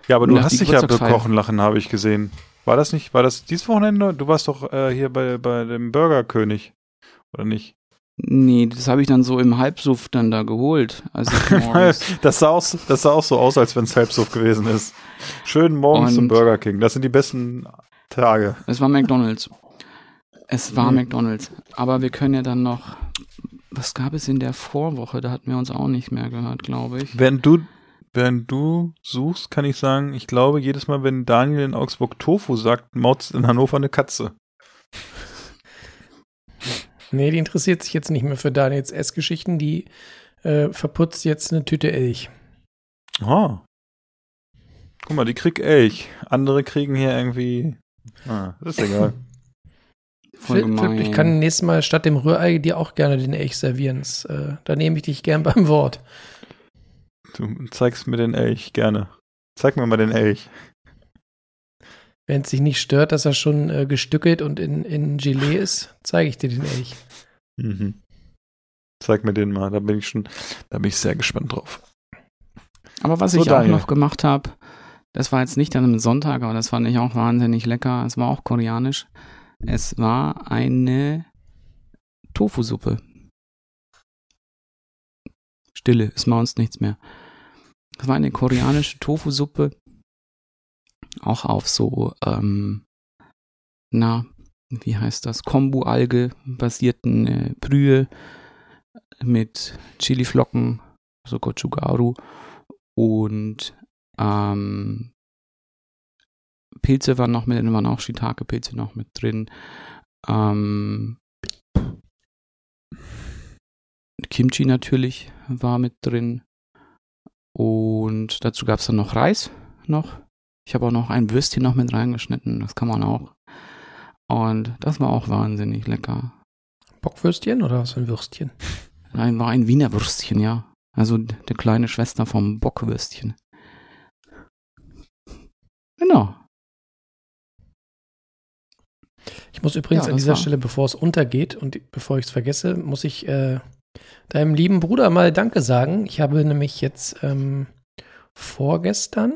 Ja, aber du hast dich ja bekochen lassen, habe ich gesehen. War das nicht, war das dieses Wochenende? Du warst doch äh, hier bei, bei dem Burgerkönig, oder nicht? Nee, das habe ich dann so im Halbsuff dann da geholt. Also das, sah auch, das sah auch so aus, als wenn es Halbsuff gewesen ist. Schön morgens zum Burger King. Das sind die besten Tage. es war McDonalds. Es war Mhm. McDonalds. Aber wir können ja dann noch. Was gab es in der Vorwoche? Da hatten wir uns auch nicht mehr gehört, glaube ich. Während du, während du suchst, kann ich sagen, ich glaube, jedes Mal, wenn Daniel in Augsburg Tofu sagt, maut's in Hannover eine Katze. Nee, die interessiert sich jetzt nicht mehr für Daniels Essgeschichten. Die äh, verputzt jetzt eine Tüte Elch. Ah. Guck mal, die krieg Elch. Andere kriegen hier irgendwie. Ah, das ist egal. Voll Philipp, Philipp, ich kann nächstes Mal statt dem Rührei dir auch gerne den Elch servieren. Äh, da nehme ich dich gern beim Wort. Du zeigst mir den Elch gerne. Zeig mir mal den Elch. Wenn es dich nicht stört, dass er schon äh, gestückelt und in, in Gelee ist, zeige ich dir den Elch. Mhm. Zeig mir den mal. Da bin ich schon, da bin ich sehr gespannt drauf. Aber was So, ich auch Daniel. noch gemacht habe, das war jetzt nicht an einem Sonntag, aber das fand ich auch wahnsinnig lecker. Es war auch koreanisch. Es war eine Tofu-Suppe. Stille, ist bei uns nichts mehr. Es war eine koreanische Tofu-Suppe. Auch auf so, ähm, na, wie heißt das? Kombu-Alge basierten äh, Brühe mit Chiliflocken, so Gochugaru und ähm, Pilze waren noch mit drin, waren auch Shiitake-Pilze noch mit drin. Ähm, Kimchi natürlich war mit drin. Und dazu gab es dann noch Reis noch. Ich habe auch noch ein Würstchen noch mit reingeschnitten. Das kann man auch. Und das war auch wahnsinnig lecker. Bockwürstchen oder was für ein Würstchen? Nein, war ein Wiener Würstchen, ja. Also d- die kleine Schwester vom Bockwürstchen. Genau. Ich muss übrigens Ja, an dieser war- Stelle, bevor es untergeht und bevor ich es vergesse, muss ich äh, deinem lieben Bruder mal Danke sagen. Ich habe nämlich jetzt ähm, vorgestern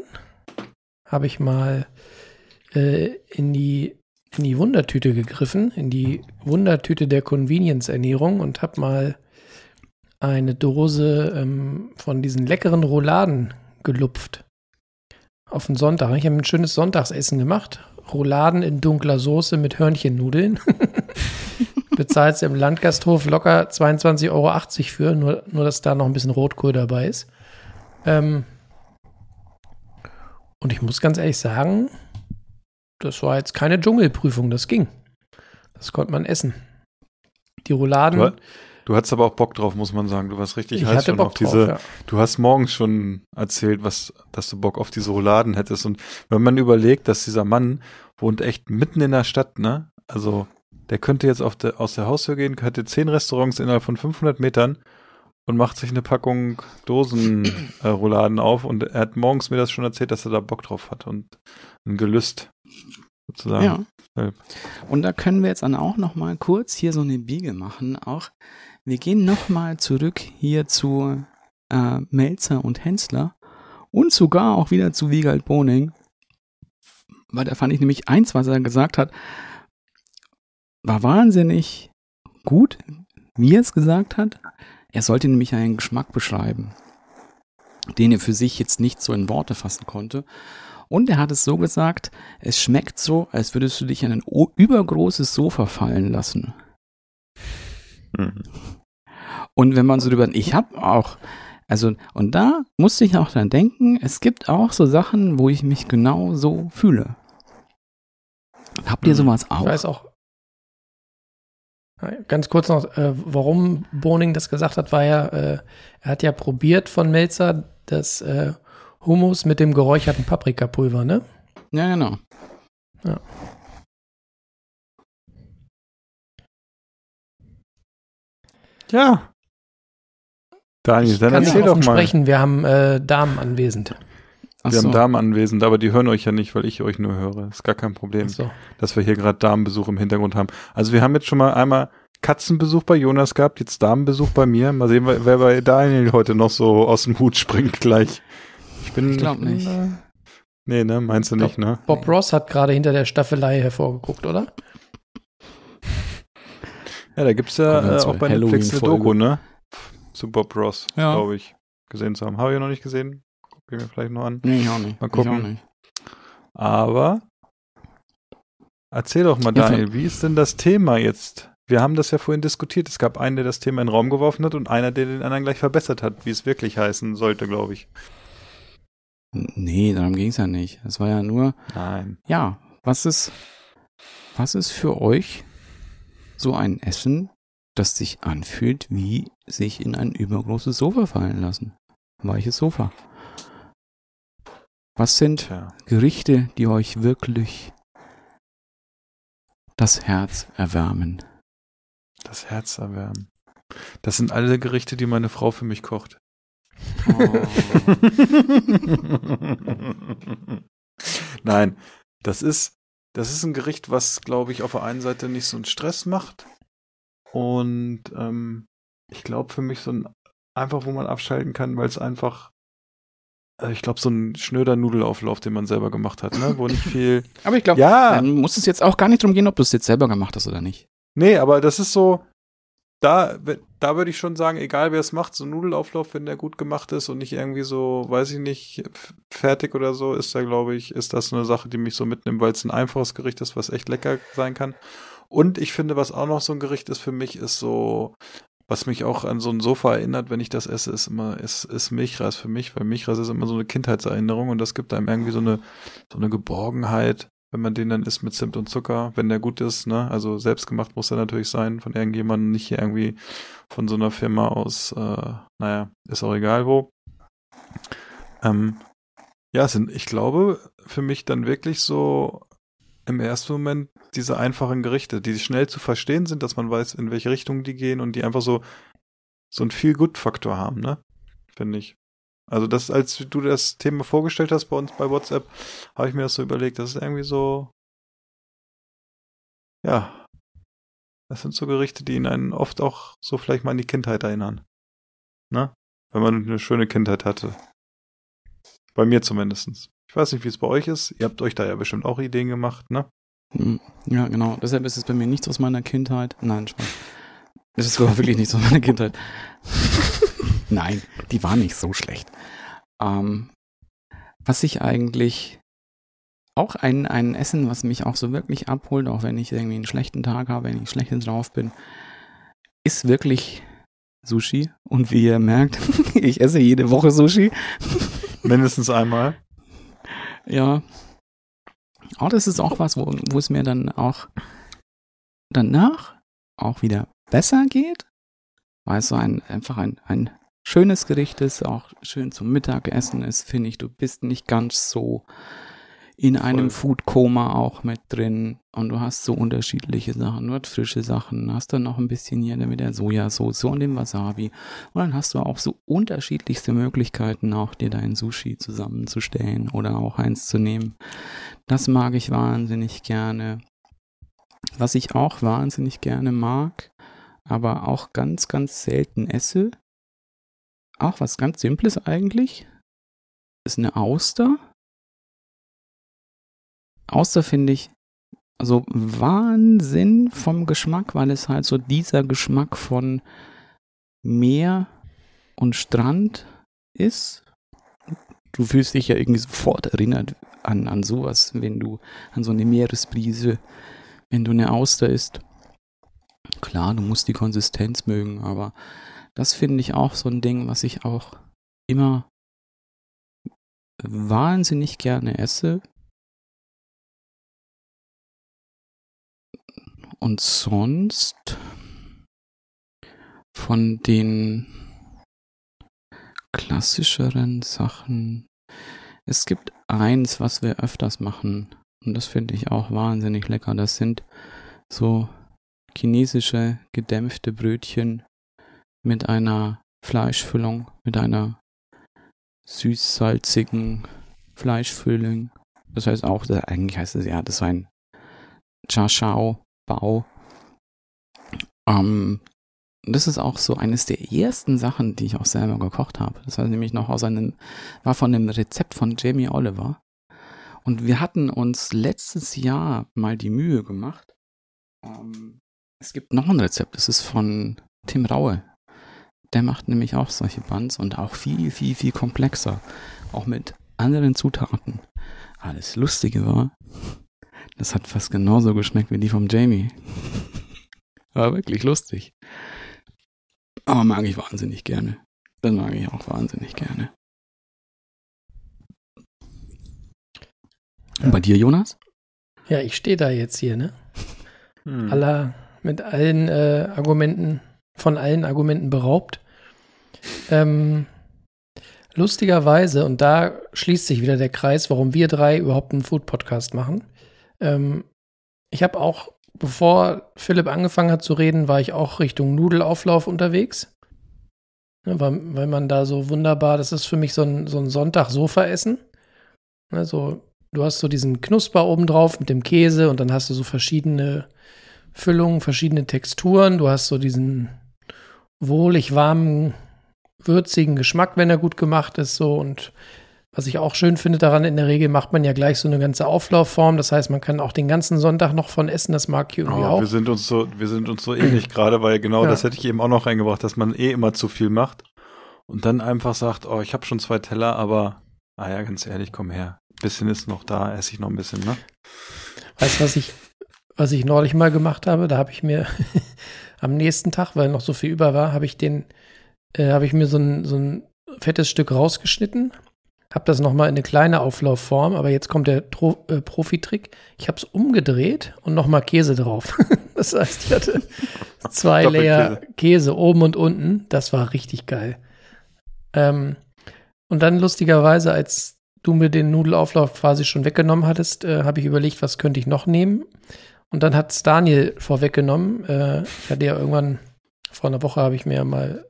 habe ich mal äh, in die in die Wundertüte gegriffen, in die Wundertüte der Convenience-Ernährung und habe mal eine Dose ähm, von diesen leckeren Rouladen gelupft. Auf den Sonntag. Ich habe ein schönes Sonntagsessen gemacht. Rouladen in dunkler Soße mit Hörnchennudeln. Bezahlst du im Landgasthof locker 22,80 Euro für, nur, nur dass da noch ein bisschen Rotkohl dabei ist. Ähm, und ich muss ganz ehrlich sagen, das war jetzt keine Dschungelprüfung, das ging. Das konnte man essen. Die Rouladen, Du, du hattest aber auch Bock drauf, muss man sagen. Du warst richtig ich heiß schon Bock auf diese. drauf. Ja. Du hast morgens schon erzählt, was, dass du Bock auf diese Rouladen hättest. Und wenn man überlegt, dass dieser Mann wohnt echt mitten in der Stadt, ne? Also, der könnte jetzt auf der, aus der Haustür gehen, hätte zehn Restaurants innerhalb von 500 Metern und macht sich eine Packung Dosenrouladen äh, auf. Und er hat morgens mir das schon erzählt, dass er da Bock drauf hat und ein Gelüst sozusagen. Ja. Ja. Und da können wir jetzt dann auch noch mal kurz hier so eine Biege machen. Auch wir gehen noch mal zurück hier zu äh, Melzer und Hensler und sogar auch wieder zu Wiegald Boning. Weil da fand ich nämlich eins, was er gesagt hat, war wahnsinnig gut, wie er es gesagt hat. Er sollte nämlich einen Geschmack beschreiben, den er für sich jetzt nicht so in Worte fassen konnte. Und er hat es so gesagt, es schmeckt so, als würdest du dich in ein übergroßes Sofa fallen lassen. Mhm. Und wenn man so drüber, ich habe auch, also, und da musste ich auch dran denken, es gibt auch so Sachen, wo ich mich genau so fühle. Habt ihr Mhm. sowas Ich auch? weiß auch. Ganz kurz noch, äh, warum Boning das gesagt hat, war ja, äh, er hat ja probiert von Melzer das äh, Hummus mit dem geräucherten Paprikapulver, ne? Ja, genau. Ja. Daniel, Ich dann erzähl doch mal. sprechen, wir haben äh, Damen anwesend. Ach wir so. haben Damen anwesend, aber die hören euch ja nicht, weil ich euch nur höre. Ist gar kein Problem, So. dass wir hier gerade Damenbesuch im Hintergrund haben. Also wir haben jetzt schon mal einmal Katzenbesuch bei Jonas gehabt, jetzt Damenbesuch bei mir. Mal sehen, wer bei Daniel heute noch so aus dem Hut springt gleich. Ich bin Ich glaub bin, nicht. Äh, nee, ne? Meinst du nicht, ne? Bob Ross hat gerade hinter der Staffelei hervorgeguckt, oder? Ja, da gibt's ja Kommen wir äh, auch bei Netflix eine. Doku, ne? Zu Bob Ross, Ja. glaube ich, gesehen zu haben. Habe ich noch nicht gesehen. Gucken wir vielleicht noch an. Nee, ich auch nicht. Mal Ich gucken. auch nicht. Aber erzähl doch mal, Ja, Daniel, wie ist denn das Thema jetzt? Wir haben das ja vorhin diskutiert. Es gab einen, der das Thema in den Raum geworfen hat und einer, der den anderen gleich verbessert hat, wie es wirklich heißen sollte, glaube ich. Nee, darum ging's ja nicht. Es war ja nur, Nein. ja, was ist, was ist für euch so ein Essen, das sich anfühlt, wie sich in ein übergroßes Sofa fallen lassen? Weiches Sofa. Was sind Tja. Gerichte, die euch wirklich das Herz erwärmen? Das Herz erwärmen. Das sind alle Gerichte, die meine Frau für mich kocht. Nein, das ist, das ist ein Gericht, was, glaube ich, auf der einen Seite nicht so einen Stress macht. Und ähm, ich glaube für mich so ein einfach, wo man abschalten kann, weil es einfach, äh, ich glaube, so ein schnöder Nudelauflauf, den man selber gemacht hat, ne? Wo nicht viel. Aber ich glaube, Ja. dann muss es jetzt auch gar nicht darum gehen, ob du es jetzt selber gemacht hast oder nicht. Nee, aber das ist so, da, da würde ich schon sagen, egal wer es macht, so Nudelauflauf, wenn der gut gemacht ist und nicht irgendwie so, weiß ich nicht, fertig oder so, ist da, glaube ich, ist das eine Sache, die mich so mitnimmt, weil es ein einfaches Gericht ist, was echt lecker sein kann. Und ich finde, was auch noch so ein Gericht ist für mich, ist so, was mich auch an so ein Sofa erinnert, wenn ich das esse, ist immer, ist, ist Milchreis für mich, weil Milchreis ist immer so eine Kindheitserinnerung und das gibt einem irgendwie so eine, so eine Geborgenheit, wenn man den dann isst mit Zimt und Zucker, wenn der gut ist, ne? Also selbstgemacht muss er natürlich sein von irgendjemandem, nicht hier irgendwie von so einer Firma aus, äh, naja, ist auch egal wo. Ähm, ja, sind, ich glaube, für mich dann wirklich so im ersten Moment diese einfachen Gerichte, die schnell zu verstehen sind, dass man weiß, in welche Richtung die gehen und die einfach so, so einen Feel-Good-Faktor haben, ne? Finde ich. Also das, als du das Thema vorgestellt hast bei uns bei WhatsApp, habe ich mir das so überlegt, das ist irgendwie so, ja, das sind so Gerichte, die ihn einen oft auch so vielleicht mal an die Kindheit erinnern. Ne? Wenn man eine schöne Kindheit hatte. Bei mir zumindestens. Ich weiß nicht, wie es bei euch ist. Ihr habt euch da ja bestimmt auch Ideen gemacht, ne? Hm, Ja, genau. Deshalb ist es bei mir nichts aus meiner Kindheit. Nein, Spaß. Es ist sogar wirklich nichts aus meiner Kindheit. Nein, die war nicht so schlecht. Ähm, was ich eigentlich auch ein, ein Essen, was mich auch so wirklich abholt, auch wenn ich irgendwie einen schlechten Tag habe, wenn ich schlecht drauf bin, ist wirklich Sushi. Und wie ihr merkt, ich esse jede Woche Sushi. Mindestens einmal. Ja. Aber das ist auch was, wo, wo es mir dann auch danach auch wieder besser geht. Weil es so ein, einfach ein, ein schönes Gericht ist, auch schön zum Mittagessen ist, finde ich. Du bist nicht ganz so in einem Foodkoma auch mit drin und du hast so unterschiedliche Sachen. Du hast frische Sachen, hast dann noch ein bisschen hier mit der Sojasauce und dem Wasabi. Und dann hast du auch so unterschiedlichste Möglichkeiten, auch dir dein Sushi zusammenzustellen oder auch eins zu nehmen. Das mag ich wahnsinnig gerne. Was ich auch wahnsinnig gerne mag, aber auch ganz, ganz selten esse, auch was ganz Simples eigentlich, ist eine Auster. Auster finde ich also Wahnsinn vom Geschmack, weil es halt so dieser Geschmack von Meer und Strand ist. Du fühlst dich ja irgendwie sofort erinnert an, an sowas, wenn du an so eine Meeresbrise, wenn du eine Auster isst. Klar, du musst die Konsistenz mögen, aber das finde ich auch so ein Ding, was ich auch immer wahnsinnig gerne esse. Und sonst von den klassischeren Sachen. Es gibt eins, was wir öfters machen. Und das finde ich auch wahnsinnig lecker. Das sind so chinesische gedämpfte Brötchen mit einer Fleischfüllung, mit einer süß-salzigen Fleischfülling. Das heißt auch, eigentlich heißt es ja, das ist ein Chashao-Bau. Ähm, das ist auch so eines der ersten Sachen, die ich auch selber gekocht habe. Das war nämlich noch aus einem, war von einem Rezept von Jamie Oliver. Und wir hatten uns letztes Jahr mal die Mühe gemacht. Ähm, es gibt noch ein Rezept, das ist von Tim Raue. Der macht nämlich auch solche Buns und auch viel, viel, viel komplexer. Auch mit anderen Zutaten. Das Lustige war, das hat fast genauso geschmeckt wie die vom Jamie. War wirklich lustig. Aber mag ich wahnsinnig gerne. Das mag ich auch wahnsinnig gerne. Und bei dir, Jonas? Ja, ich stehe da jetzt hier, ne? Hm. aller, mit allen äh, Argumenten, von allen Argumenten beraubt. Ähm, lustigerweise, und da schließt sich wieder der Kreis, warum wir drei überhaupt einen Food-Podcast machen. Ähm, ich habe auch, bevor Philipp angefangen hat zu reden, war ich auch Richtung Nudelauflauf unterwegs. Ne, weil, weil man da so wunderbar, das ist für mich so ein, so ein Sonntag-Sofa-Essen. Ne, so, du hast so diesen Knusper oben drauf mit dem Käse und dann hast du so verschiedene Füllungen, verschiedene Texturen. Du hast so diesen wohlig warmen, würzigen Geschmack, wenn er gut gemacht ist. So und was ich auch schön finde daran, in der Regel macht man ja gleich so eine ganze Auflaufform. Das heißt, man kann auch den ganzen Sonntag noch von essen. Das mag ich irgendwie Oh, auch. wir sind uns so, wir sind uns so ähnlich gerade, weil genau Ja. das hätte ich eben auch noch reingebracht, dass man eh immer zu viel macht und dann einfach sagt, oh, ich habe schon zwei Teller, aber, ah ja, ganz ehrlich, komm her. Bisschen ist noch da, esse ich noch ein bisschen, ne? Weißt du, was ich, was ich neulich mal gemacht habe? Da habe ich mir am nächsten Tag, weil noch so viel über war, habe ich den, äh, habe ich mir so ein, so ein fettes Stück rausgeschnitten, habe das nochmal in eine kleine Auflaufform, aber jetzt kommt der Tro äh, Profitrick. Ich habe es umgedreht und nochmal Käse drauf. das heißt, ich hatte zwei Layer Käse oben und unten. Das war richtig geil. Ähm, und dann lustigerweise, als du mir den Nudelauflauf quasi schon weggenommen hattest, äh, habe ich überlegt, was könnte ich noch nehmen. Und dann hat es Daniel vorweggenommen. Äh, ich hatte ja irgendwann, vor einer Woche habe ich mir mal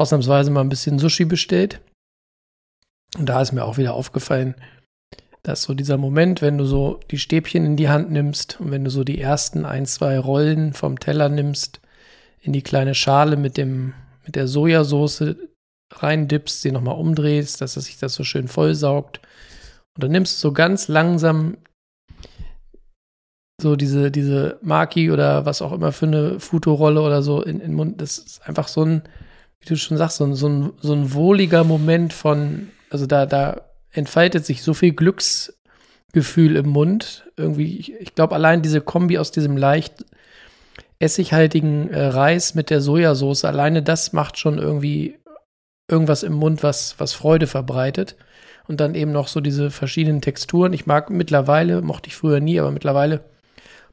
ausnahmsweise mal ein bisschen Sushi bestellt. Und da ist mir auch wieder aufgefallen, dass so dieser Moment, wenn du so die Stäbchen in die Hand nimmst und wenn du so die ersten ein, zwei Rollen vom Teller nimmst, in die kleine Schale mit dem, mit der Sojasauce reindippst, sie nochmal umdrehst, dass es sich das so schön vollsaugt. Und dann nimmst du so ganz langsam so diese, diese Maki oder was auch immer für eine Futorolle oder so in, in den Mund. Das ist einfach so ein, wie du schon sagst, so ein, so ein, so ein wohliger Moment von, also da, da entfaltet sich so viel Glücksgefühl im Mund. Irgendwie, ich, ich glaube, allein diese Kombi aus diesem leicht essighaltigen äh, Reis mit der Sojasauce, alleine das macht schon irgendwie irgendwas im Mund, was, was Freude verbreitet. Und dann eben noch so diese verschiedenen Texturen. Ich mag mittlerweile, mochte ich früher nie, aber mittlerweile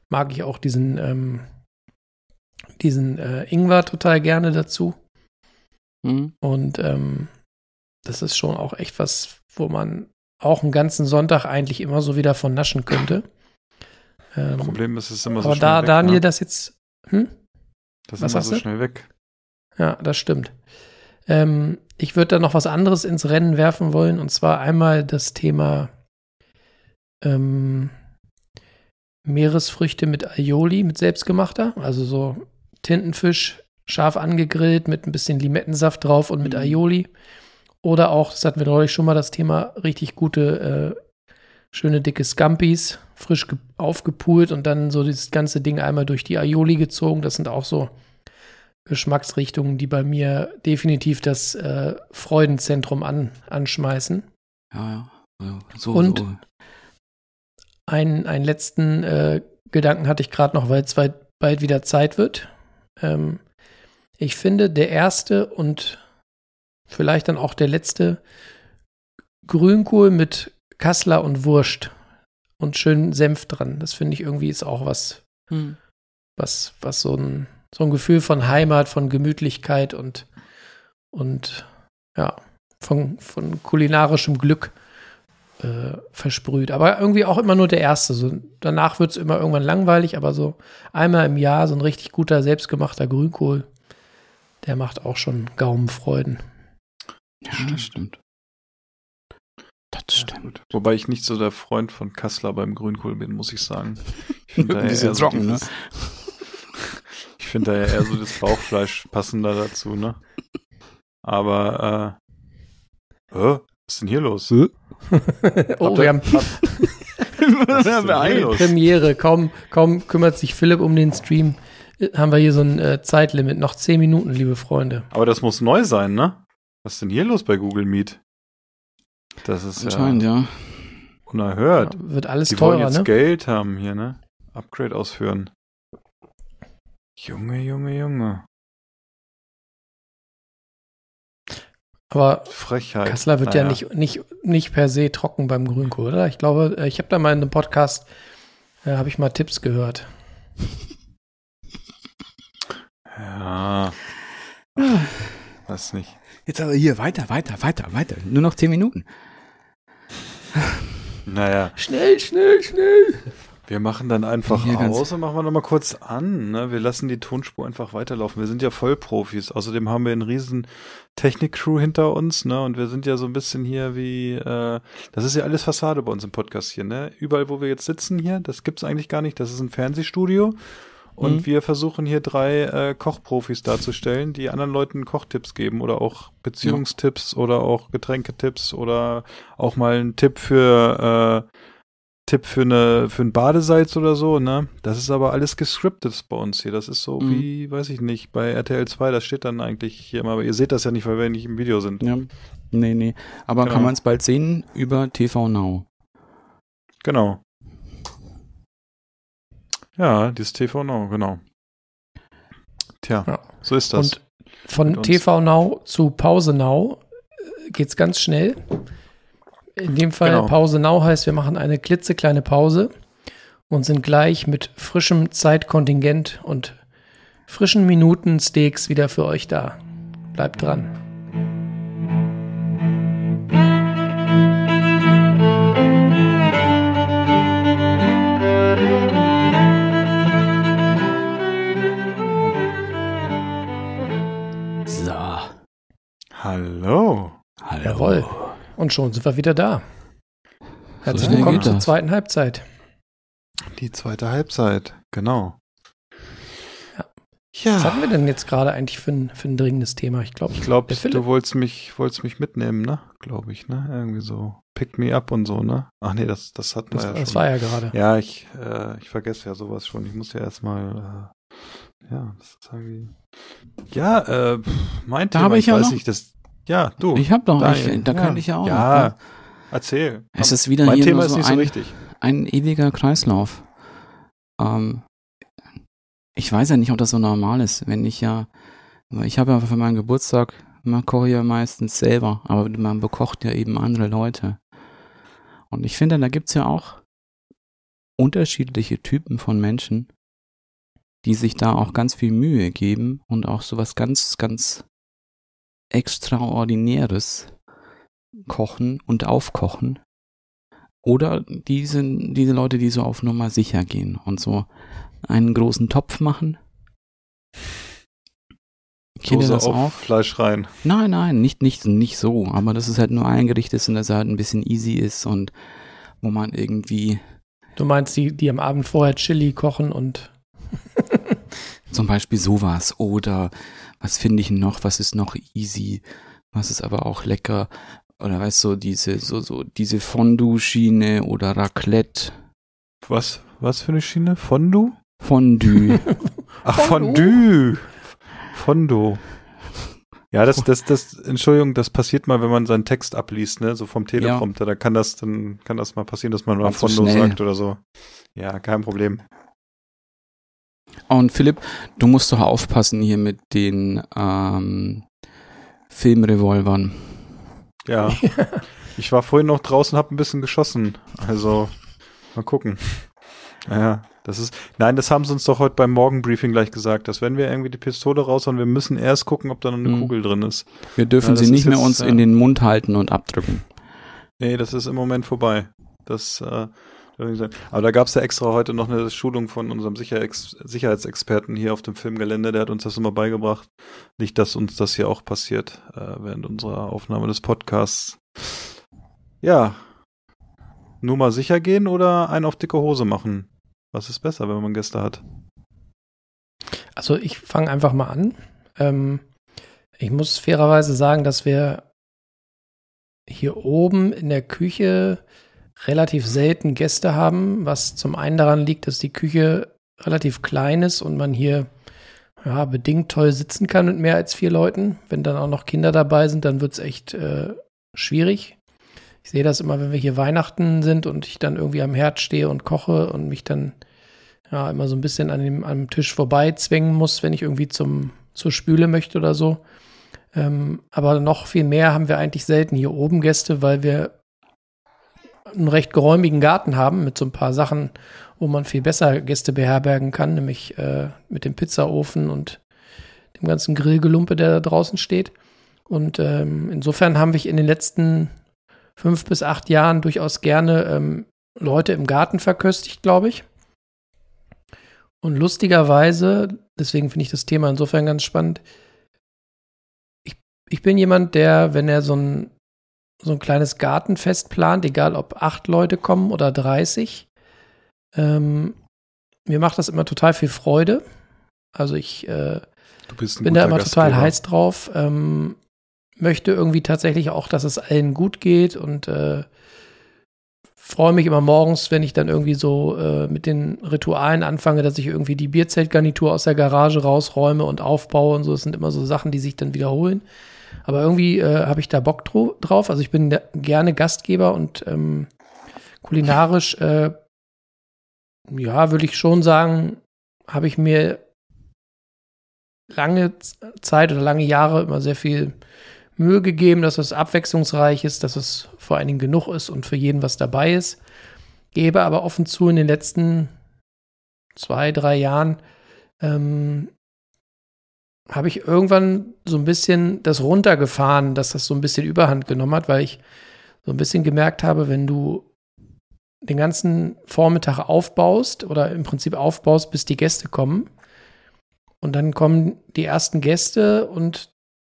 mag ich auch diesen, ähm, diesen äh, Ingwer total gerne dazu. Hm? Und ähm, das ist schon auch echt was, wo man auch einen ganzen Sonntag eigentlich immer so wieder von naschen könnte. Ähm, Problem ist, es ist immer so aber schnell da weg, Daniel ne? das jetzt, hm? Das ist immer so du? schnell weg. Ja, das stimmt. Ähm, ich würde da noch was anderes ins Rennen werfen wollen, und zwar einmal das Thema ähm, Meeresfrüchte mit Aioli, mit selbstgemachter, also so Tintenfisch, scharf angegrillt mit ein bisschen Limettensaft drauf und mit Mhm. Aioli. Oder auch, das hatten wir neulich schon mal das Thema, richtig gute, äh, schöne dicke Scampis, frisch ge- aufgepult und dann so dieses ganze Ding einmal durch die Aioli gezogen. Das sind auch so Geschmacksrichtungen, die bei mir definitiv das äh, Freudenzentrum an, anschmeißen. Ja, ja. ja. So, Und- so. Einen, einen letzten äh, Gedanken hatte ich gerade noch, weil es bald wieder Zeit wird. Ähm, ich finde, der erste und vielleicht dann auch der letzte Grünkohl mit Kassler und Wurst und schön Senf dran. Das finde ich irgendwie ist auch was, Hm. was, was so ein, so ein Gefühl von Heimat, von Gemütlichkeit und, und ja, von, von kulinarischem Glück äh, versprüht. Aber irgendwie auch immer nur der erste. So, danach wird es immer irgendwann langweilig, aber so einmal im Jahr so ein richtig guter, selbstgemachter Grünkohl, der macht auch schon Gaumenfreuden. Ja, das stimmt. Das Das Ja, stimmt. Wobei ich nicht so der Freund von Kassler beim Grünkohl bin, muss ich sagen. Ich finde da ja so trocken, ne? finde da ja eher so das Bauchfleisch passender dazu, ne? Aber, äh, was ist denn hier los? oh, Habt wir haben Was ist denn hier los? Premiere. Kaum, kaum kümmert sich Philipp um den Stream. Haben wir hier so ein äh, Zeitlimit. Noch zehn Minuten, liebe Freunde. Aber das muss neu sein, ne? Was ist denn hier los bei Google Meet? Das ist Anscheinend, ja ja. unerhört. Ja, wird alles Die wollen teurer, jetzt ne? Geld haben hier, ne? Upgrade ausführen. Junge, Junge, Junge. Aber Frechheit. Kassler wird ja Naja. nicht, nicht, nicht per se trocken beim Grünkohl, oder? Ich glaube, äh, ich habe da mal in einem Podcast, äh, habe ich mal Tipps gehört. Ja. Weiß nicht. Jetzt aber hier, weiter, weiter, weiter, weiter. Nur noch zehn Minuten. Naja, Schnell, schnell, schnell. wir machen dann einfach aus und machen wir nochmal kurz an. Ne? Wir lassen die Tonspur einfach weiterlaufen. Wir sind ja Vollprofis. Außerdem haben wir einen riesen Technik-Crew hinter uns, ne? Und wir sind ja so ein bisschen hier wie, äh, das ist ja alles Fassade bei uns im Podcast hier, ne? Überall, wo wir jetzt sitzen hier, das gibt's eigentlich gar nicht. Das ist ein Fernsehstudio. Und Mhm. wir versuchen hier drei äh, Kochprofis darzustellen, die anderen Leuten Kochtipps geben oder auch Beziehungstipps oder auch Getränketipps oder auch mal einen Tipp für äh, Tipp für eine für ein Badesalz oder so, ne? Das ist aber alles gescriptet bei uns hier. Das ist so Mhm. wie, weiß ich nicht, bei RTL 2, das steht dann eigentlich hier immer, aber ihr seht das ja nicht, weil wir nicht im Video sind. Ja. Nee, nee. Aber Genau. kann man es bald sehen über TV Now. Genau. Ja, dieses TV Now, genau. Tja, Ja. so ist das. Und von. TV Now zu Pause Now äh, geht's ganz schnell. In dem Fall Genau. Pause Now heißt, wir machen eine klitzekleine Pause und sind gleich mit frischem Zeitkontingent und frischen Minuten Steaks wieder für euch da. Bleibt dran. Jawohl. Und schon sind wir wieder da. Herzlich willkommen zur das. zweiten Halbzeit. Die zweite Halbzeit, genau. Ja. Ja. Was hatten wir denn jetzt gerade eigentlich für ein, für ein dringendes Thema? Ich glaube, Ich Philipp. du wolltest mich, wolltest mich mitnehmen, ne? Glaube ich, ne? Irgendwie so. Pick me up und so, ne? Ach nee, das, das hatten das, wir ja das schon. war ja gerade. ja, ich, äh, ich vergesse ja sowas schon. Ich muss ja erstmal, äh, ja, das ist irgendwie. Ja, äh, mein Da Thema, ich ja weiß noch- nicht, das, ja, du. Ich hab doch, ich, da kann ich ja auch. Ja, noch. erzähl. Es ist wieder mein hier Thema nur ist so nicht ein, so richtig. ein ewiger Kreislauf. Ähm, ich weiß ja nicht, ob das so normal ist, wenn ich ja, ich habe ja für meinen Geburtstag, man koche ja meistens selber, aber man bekocht ja eben andere Leute. Und ich finde, da gibt's ja auch unterschiedliche Typen von Menschen, die sich da auch ganz viel Mühe geben und auch sowas ganz, ganz Extraordinäres kochen und aufkochen. Oder diese, diese Leute, die so auf Nummer sicher gehen und so einen großen Topf machen. Kennt ihr das auf auch? Fleisch rein. Nein, nein, nicht, nicht, nicht so. Aber dass es halt nur ein Gericht ist und dass er halt ein bisschen easy ist und wo man irgendwie Du meinst die, die am Abend vorher Chili kochen und zum Beispiel sowas oder was finde ich noch, was ist noch easy, was ist aber auch lecker oder weißt du, diese, so, so, diese Fondue-Schiene oder Raclette, Was, was für eine Schiene? Fondue? Fondue. Ach, Fondue. Fondue. Ja, das, das, das, Entschuldigung, das passiert mal, wenn man seinen Text abliest, ne, so vom Teleprompter, da kann das, dann kann das mal passieren, dass man mal so schnell. sagt oder so. Ja, kein Problem. Und Philipp, du musst doch aufpassen hier mit den ähm, Filmrevolvern. Ja. Ich war vorhin noch draußen, hab ein bisschen geschossen. Also, mal gucken. Ja, das ist, nein, das haben sie uns doch heute beim Morgenbriefing gleich gesagt, dass wenn wir irgendwie die Pistole raushauen, wir müssen erst gucken, ob da noch eine Mhm. Kugel drin ist. Wir dürfen Ja, sie nicht mehr jetzt, uns ja. in den Mund halten und abdrücken. Nee, das ist im Moment vorbei. Das, äh. Aber da gab's ja extra heute noch eine Schulung von unserem Sicherheits Sicherheitsexperten hier auf dem Filmgelände, der hat uns das immer beigebracht. Nicht, dass uns das hier auch passiert, äh, während unserer Aufnahme des Podcasts. Ja, Nur mal sicher gehen oder einen auf dicke Hose machen? Was ist besser, wenn man Gäste hat? Also ich fange einfach mal an. Ähm, ich muss fairerweise sagen, dass wir hier oben in der Küche relativ selten Gäste haben, was zum einen daran liegt, dass die Küche relativ klein ist und man hier ja, bedingt toll sitzen kann mit mehr als vier Leuten. Wenn dann auch noch Kinder dabei sind, dann wird es echt äh, schwierig. Ich sehe das immer, wenn wir hier Weihnachten sind und ich dann irgendwie am Herd stehe und koche und mich dann ja immer so ein bisschen an dem, am Tisch vorbei zwängen muss, wenn ich irgendwie zum, zur Spüle möchte oder so. Ähm, aber noch viel mehr haben wir eigentlich selten hier oben Gäste, weil wir einen recht geräumigen Garten haben mit so ein paar Sachen, wo man viel besser Gäste beherbergen kann, nämlich äh, mit dem Pizzaofen und dem ganzen Grillgelumpe, der da draußen steht. Und ähm, insofern haben wir in den letzten fünf bis acht Jahren durchaus gerne ähm, Leute im Garten verköstigt, glaube ich. Und lustigerweise, deswegen finde ich das Thema insofern ganz spannend, ich, ich bin jemand, der, wenn er so ein, so ein kleines Gartenfest plant, egal ob acht Leute kommen oder 30, ähm, mir macht das immer total viel Freude. Also ich äh, bin da immer total heiß drauf. Ähm, möchte irgendwie tatsächlich auch, dass es allen gut geht und äh, freue mich immer morgens, wenn ich dann irgendwie so äh, mit den Ritualen anfange, dass ich irgendwie die Bierzeltgarnitur aus der Garage rausräume und aufbaue und so. Das sind immer so Sachen, die sich dann wiederholen. Aber irgendwie äh, habe ich da Bock drauf. Also ich bin gerne Gastgeber und ähm, kulinarisch, äh, ja, würde ich schon sagen, habe ich mir lange Zeit oder lange Jahre immer sehr viel Mühe gegeben, dass es abwechslungsreich ist, dass es vor allen Dingen genug ist und für jeden was dabei ist. Gebe aber offen zu, in den letzten zwei, drei Jahren ähm, habe ich irgendwann so ein bisschen das runtergefahren, dass das so ein bisschen Überhand genommen hat, weil ich so ein bisschen gemerkt habe, wenn du den ganzen Vormittag aufbaust oder im Prinzip aufbaust, bis die Gäste kommen. Und dann kommen die ersten Gäste und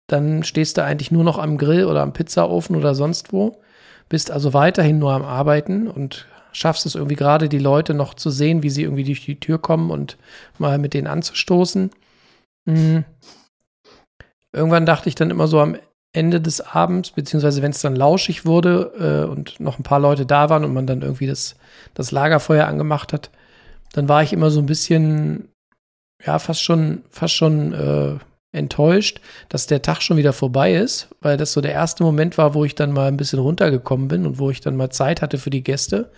dann stehst du eigentlich nur noch am Grill oder am Pizzaofen oder sonst wo, bist also weiterhin nur am Arbeiten und schaffst es irgendwie gerade, die Leute noch zu sehen, wie sie irgendwie durch die Tür kommen und mal mit denen anzustoßen. Mhm. Irgendwann dachte ich dann immer so am Ende des Abends, beziehungsweise wenn es dann lauschig wurde äh, und noch ein paar Leute da waren und man dann irgendwie das, das Lagerfeuer angemacht hat, dann war ich immer so ein bisschen, ja, fast schon, fast schon äh, enttäuscht, dass der Tag schon wieder vorbei ist, weil das so der erste Moment war, wo ich dann mal ein bisschen runtergekommen bin und wo ich dann mal Zeit hatte für die Gäste.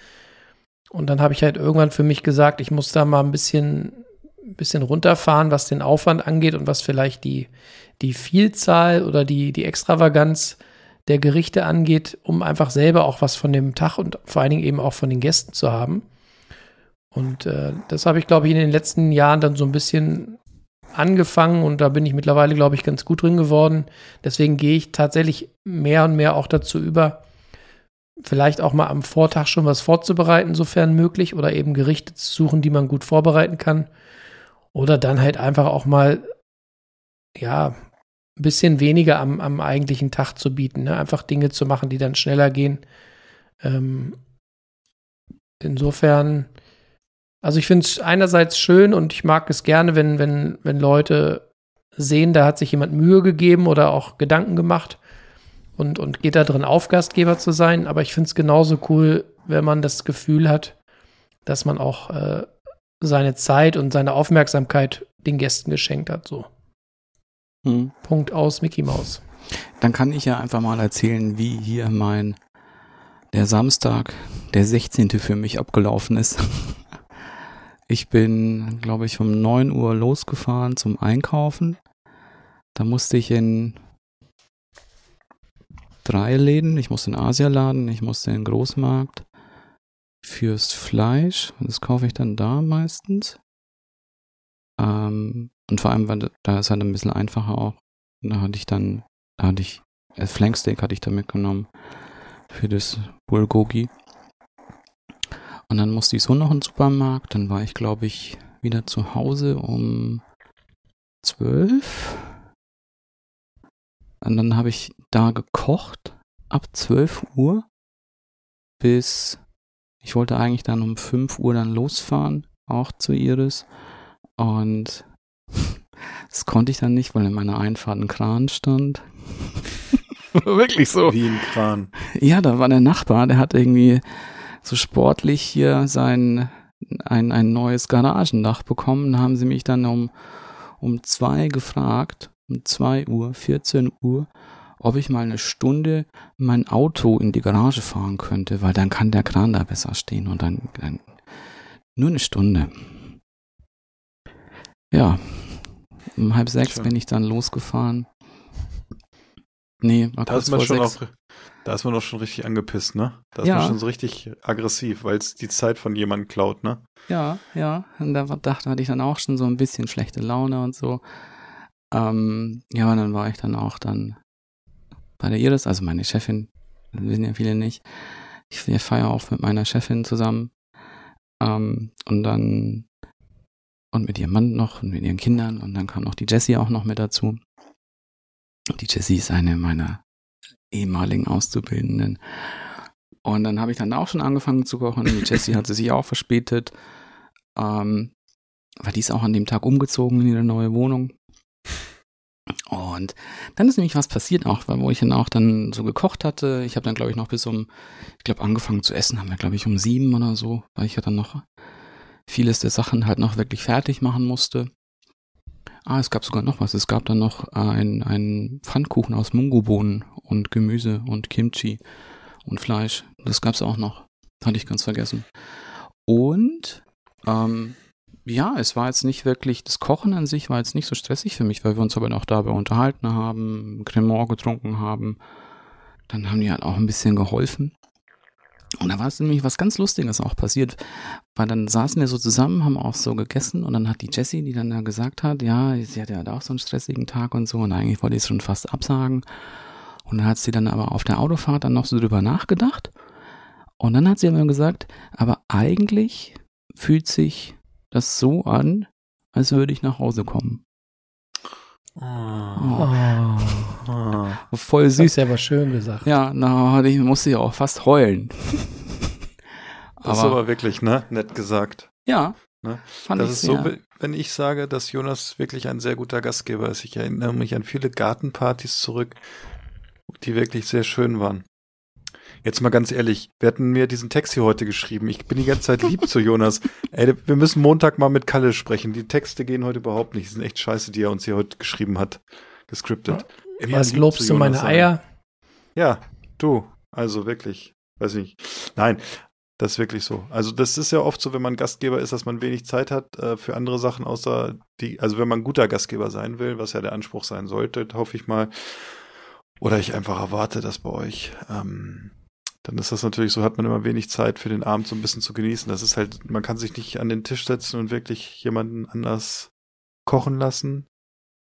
Und dann habe ich halt irgendwann für mich gesagt, ich muss da mal ein bisschen, ein bisschen runterfahren, was den Aufwand angeht und was vielleicht die, die Vielzahl oder die, die Extravaganz der Gerichte angeht, um einfach selber auch was von dem Tag und vor allen Dingen eben auch von den Gästen zu haben. Und äh, das habe ich, glaube ich, in den letzten Jahren dann so ein bisschen angefangen und da bin ich mittlerweile, glaube ich, ganz gut drin geworden. Deswegen gehe ich tatsächlich mehr und mehr auch dazu über, vielleicht auch mal am Vortag schon was vorzubereiten, sofern möglich, oder eben Gerichte zu suchen, die man gut vorbereiten kann. Oder dann halt einfach auch mal, ja, ein bisschen weniger am, am eigentlichen Tag zu bieten. Ne? Einfach Dinge zu machen, die dann schneller gehen. Ähm, insofern also ich finde es einerseits schön und ich mag es gerne, wenn, wenn, wenn Leute sehen, da hat sich jemand Mühe gegeben oder auch Gedanken gemacht und, und geht da drin auf, Gastgeber zu sein. Aber ich finde es genauso cool, wenn man das Gefühl hat, dass man auch äh, seine Zeit und seine Aufmerksamkeit den Gästen geschenkt hat. So. Hm. Punkt aus Mickey Mouse. Dann kann ich ja einfach mal erzählen, wie hier mein der Samstag, der 16. für mich abgelaufen ist. Ich bin, glaube ich, um 9 Uhr losgefahren zum Einkaufen. Da musste ich in drei Läden. Ich musste in Asialaden, ich musste in den Großmarkt fürs Fleisch. Das kaufe ich dann da meistens. Ähm, und vor allem, weil da ist halt ein bisschen einfacher auch. Da hatte ich dann, da hatte ich, äh, Flanksteak hatte ich da mitgenommen für das Bulgogi. Und dann musste ich so noch in den Supermarkt. Dann war ich, glaube ich, wieder zu Hause um zwölf. Und dann habe ich da gekocht ab 12 Uhr bis Ich wollte eigentlich dann um 5 Uhr dann losfahren, auch zu Iris. Und das konnte ich dann nicht, weil in meiner Einfahrt ein Kran stand. Wirklich so. Wie ein Kran. Ja, da war der Nachbar, der hat irgendwie so sportlich hier sein ein, ein neues Garagendach bekommen. Da haben sie mich dann um, um zwei gefragt, um zwei Uhr, 14 Uhr, ob ich mal eine Stunde mein Auto in die Garage fahren könnte, weil dann kann der Kran da besser stehen und dann, dann nur eine Stunde. Ja, um halb sechs Tja. bin ich dann losgefahren. Nee, war Da kurz ist man vor schon sechs. auch, da ist man doch schon richtig angepisst, ne? Da ist Ja. man schon so richtig aggressiv, weil es die Zeit von jemandem klaut, ne? Ja, ja. Und da dachte, hatte ich dann auch schon so ein bisschen schlechte Laune und so. Ähm, ja, und dann war ich dann auch dann bei der Iris, also meine Chefin, wissen ja viele nicht. Ich feiere auch mit meiner Chefin zusammen. Ähm, und dann und mit ihrem Mann noch und mit ihren Kindern und dann kam noch die Jessie auch noch mit dazu. Die Jessie ist eine meiner ehemaligen Auszubildenden. Und dann habe ich dann auch schon angefangen zu kochen. Die Jessie hatte sich auch verspätet. Ähm, weil die ist auch an dem Tag umgezogen in ihre neue Wohnung. Und dann ist nämlich was passiert auch, wo ich dann auch dann so gekocht hatte. Ich habe dann, glaube ich, noch bis um, ich glaube, angefangen zu essen, haben wir, glaube ich, um sieben oder so, weil ich ja dann noch vieles der Sachen halt noch wirklich fertig machen musste. Ah, es gab sogar noch was. Es gab dann noch ein, ein Pfannkuchen aus Mungobohnen und Gemüse und Kimchi und Fleisch. Das gab's auch noch. Hatte ich ganz vergessen. Und ähm, ja, es war jetzt nicht wirklich, das Kochen an sich war jetzt nicht so stressig für mich, weil wir uns aber noch dabei unterhalten haben, Cremant getrunken haben. Dann haben die halt auch ein bisschen geholfen. Und da war es nämlich was ganz Lustiges auch passiert, weil dann saßen wir so zusammen, haben auch so gegessen und dann hat die Jessie, die dann da gesagt hat, ja, sie hatte halt auch so einen stressigen Tag und so und eigentlich wollte ich es schon fast absagen. Und dann hat sie dann aber auf der Autofahrt dann noch so drüber nachgedacht. Und dann hat sie aber gesagt, aber eigentlich fühlt sich das so an, als würde ich nach Hause kommen. Oh. Oh, Voll das süß. ist ja aber schön gesagt. Ja, na, ich musste ja auch fast heulen. Das ist aber wirklich, ne? Nett gesagt. ja, Ne? fand Das ich ist sehr. so, wenn ich sage, dass Jonas wirklich ein sehr guter Gastgeber ist. Ich erinnere mich an viele Gartenpartys zurück, die wirklich sehr schön waren. Jetzt mal ganz ehrlich, wir hatten mir diesen Text hier heute geschrieben. Ich bin die ganze Zeit lieb zu Jonas. Ey, wir müssen Montag mal mit Kalle sprechen. Die Texte gehen heute überhaupt nicht. Die sind echt scheiße, die er uns hier heute geschrieben hat. Gescriptet. Immer lieb lobst du meine. Eier. Ja, du. Also wirklich. Weiß ich nicht. Nein, das ist wirklich so. Also das ist ja oft so, wenn man Gastgeber ist, dass man wenig Zeit hat äh, für andere Sachen, außer die, also wenn man ein guter Gastgeber sein will, was ja der Anspruch sein sollte, hoffe ich mal. Oder ich einfach erwarte das bei euch. Ähm, dann ist das natürlich so, hat man immer wenig Zeit für den Abend so ein bisschen zu genießen. Das ist halt, man kann sich nicht an den Tisch setzen und wirklich jemanden anders kochen lassen,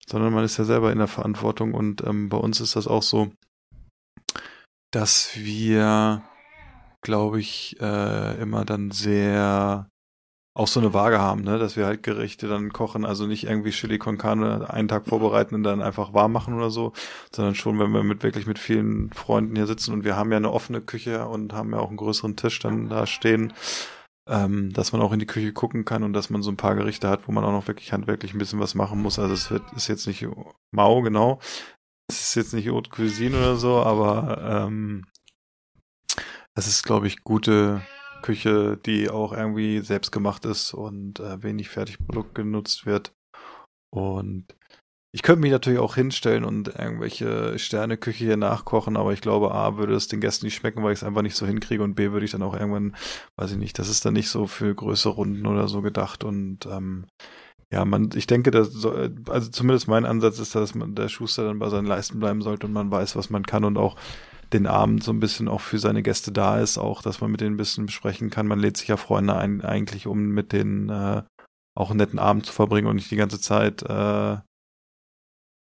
sondern man ist ja selber in der Verantwortung und ähm, bei uns ist das auch so, dass wir, glaube ich, äh, immer dann sehr auch so eine Waage haben, ne, dass wir halt Gerichte dann kochen, also nicht irgendwie Chili con Carne einen Tag vorbereiten und dann einfach warm machen oder so, sondern schon, wenn wir mit wirklich mit vielen Freunden hier sitzen und wir haben ja eine offene Küche und haben ja auch einen größeren Tisch dann da stehen, ähm, dass man auch in die Küche gucken kann und dass man so ein paar Gerichte hat, wo man auch noch wirklich handwerklich ein bisschen was machen muss. Also es wird ist jetzt nicht mau, genau. Es ist jetzt nicht Haute Cuisine oder so, aber ähm, es ist, glaube ich, gute Küche, die auch irgendwie selbst gemacht ist und äh, wenig Fertigprodukt genutzt wird. Und ich könnte mich natürlich auch hinstellen und irgendwelche Sterneküche hier nachkochen, aber ich glaube, A, würde es den Gästen nicht schmecken, weil ich es einfach nicht so hinkriege und B, würde ich dann auch irgendwann, weiß ich nicht, das ist dann nicht so für größere Runden oder so gedacht und ähm, ja, man, ich denke, dass so, also zumindest mein Ansatz ist, dass man der Schuster dann bei seinen Leisten bleiben sollte und man weiß, was man kann und auch den Abend so ein bisschen auch für seine Gäste da ist, auch, dass man mit denen ein bisschen besprechen kann. Man lädt sich ja Freunde ein, eigentlich, um mit denen äh, auch einen netten Abend zu verbringen und nicht die ganze Zeit äh,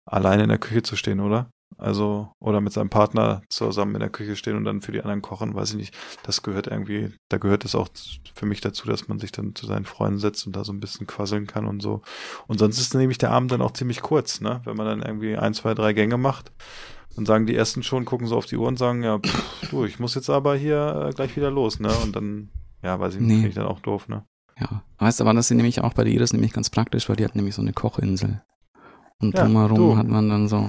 alleine in der Küche zu stehen, oder? Also, oder mit seinem Partner zusammen in der Küche stehen und dann für die anderen kochen, weiß ich nicht. Das gehört irgendwie, da gehört es auch für mich dazu, dass man sich dann zu seinen Freunden setzt und da so ein bisschen quasseln kann und so. Und sonst ist nämlich der Abend dann auch ziemlich kurz, ne? Wenn man dann irgendwie ein, zwei, drei Gänge macht, dann sagen die ersten schon, gucken so auf die Uhr und sagen, ja, pff, du, ich muss jetzt aber hier äh, gleich wieder los, ne? Und dann Ja, weiß ich Nee. nicht, finde ich dann auch doof, ne? Ja. Weißt du, aber das ist nämlich auch bei der Iris nämlich ganz praktisch, weil die hat nämlich so eine Kochinsel. Und Ja, drumherum du. hat man dann so.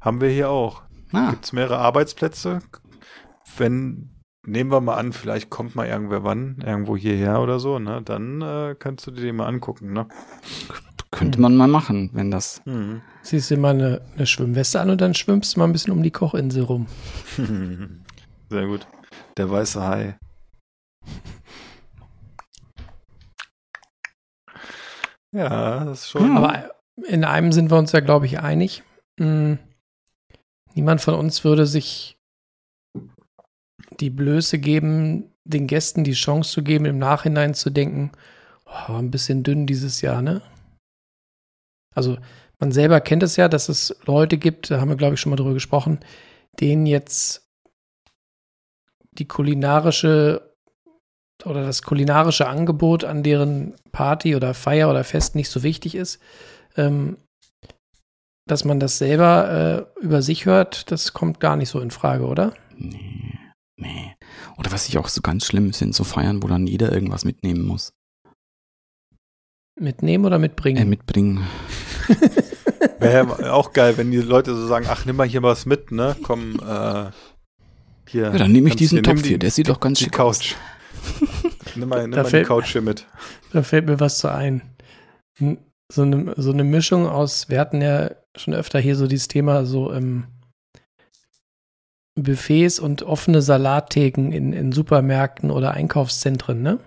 Haben wir hier auch. Ah, Gibt's mehrere Arbeitsplätze? Wenn, nehmen wir mal an, vielleicht kommt mal irgendwer wann, irgendwo hierher oder so, ne? Dann äh, kannst du dir den mal angucken, ne? Könnte man mal machen, wenn das. Mhm. Ziehst dir mal eine, eine Schwimmweste an und dann schwimmst du mal ein bisschen um die Kochinsel rum. Sehr gut. Der weiße Hai. Ja, das ist schon. Aber in einem sind wir uns ja, glaube ich, einig. Hm, Niemand von uns würde sich die Blöße geben, den Gästen die Chance zu geben, im Nachhinein zu denken, oh, ein bisschen dünn dieses Jahr, ne? Also man selber kennt es ja, dass es Leute gibt, da haben wir, glaube ich, schon mal drüber gesprochen, denen jetzt die kulinarische oder das kulinarische Angebot an deren Party oder Feier oder Fest nicht so wichtig ist, ähm, dass man das selber äh, über sich hört, das kommt gar nicht so in Frage, oder? Nee, nee. Oder was ich auch so ganz schlimm sind, so Feiern, wo dann jeder irgendwas mitnehmen muss. Mitnehmen oder mitbringen? Äh, mitbringen. Wäre auch geil, wenn die Leute so sagen, ach, nimm mal hier was mit, ne? Komm, äh, hier. Ja, dann nehme ich diesen nimm Topf die- hier, der sieht doch ganz Die schick aus. Couch. nimm mal, nimm Da mal die fällt- Couch hier mit. Da fällt mir was zu ein. So eine, so eine Mischung aus, wir hatten ja schon öfter hier so dieses Thema so ähm, Buffets und offene Salattheken in, in Supermärkten oder Einkaufszentren, ne?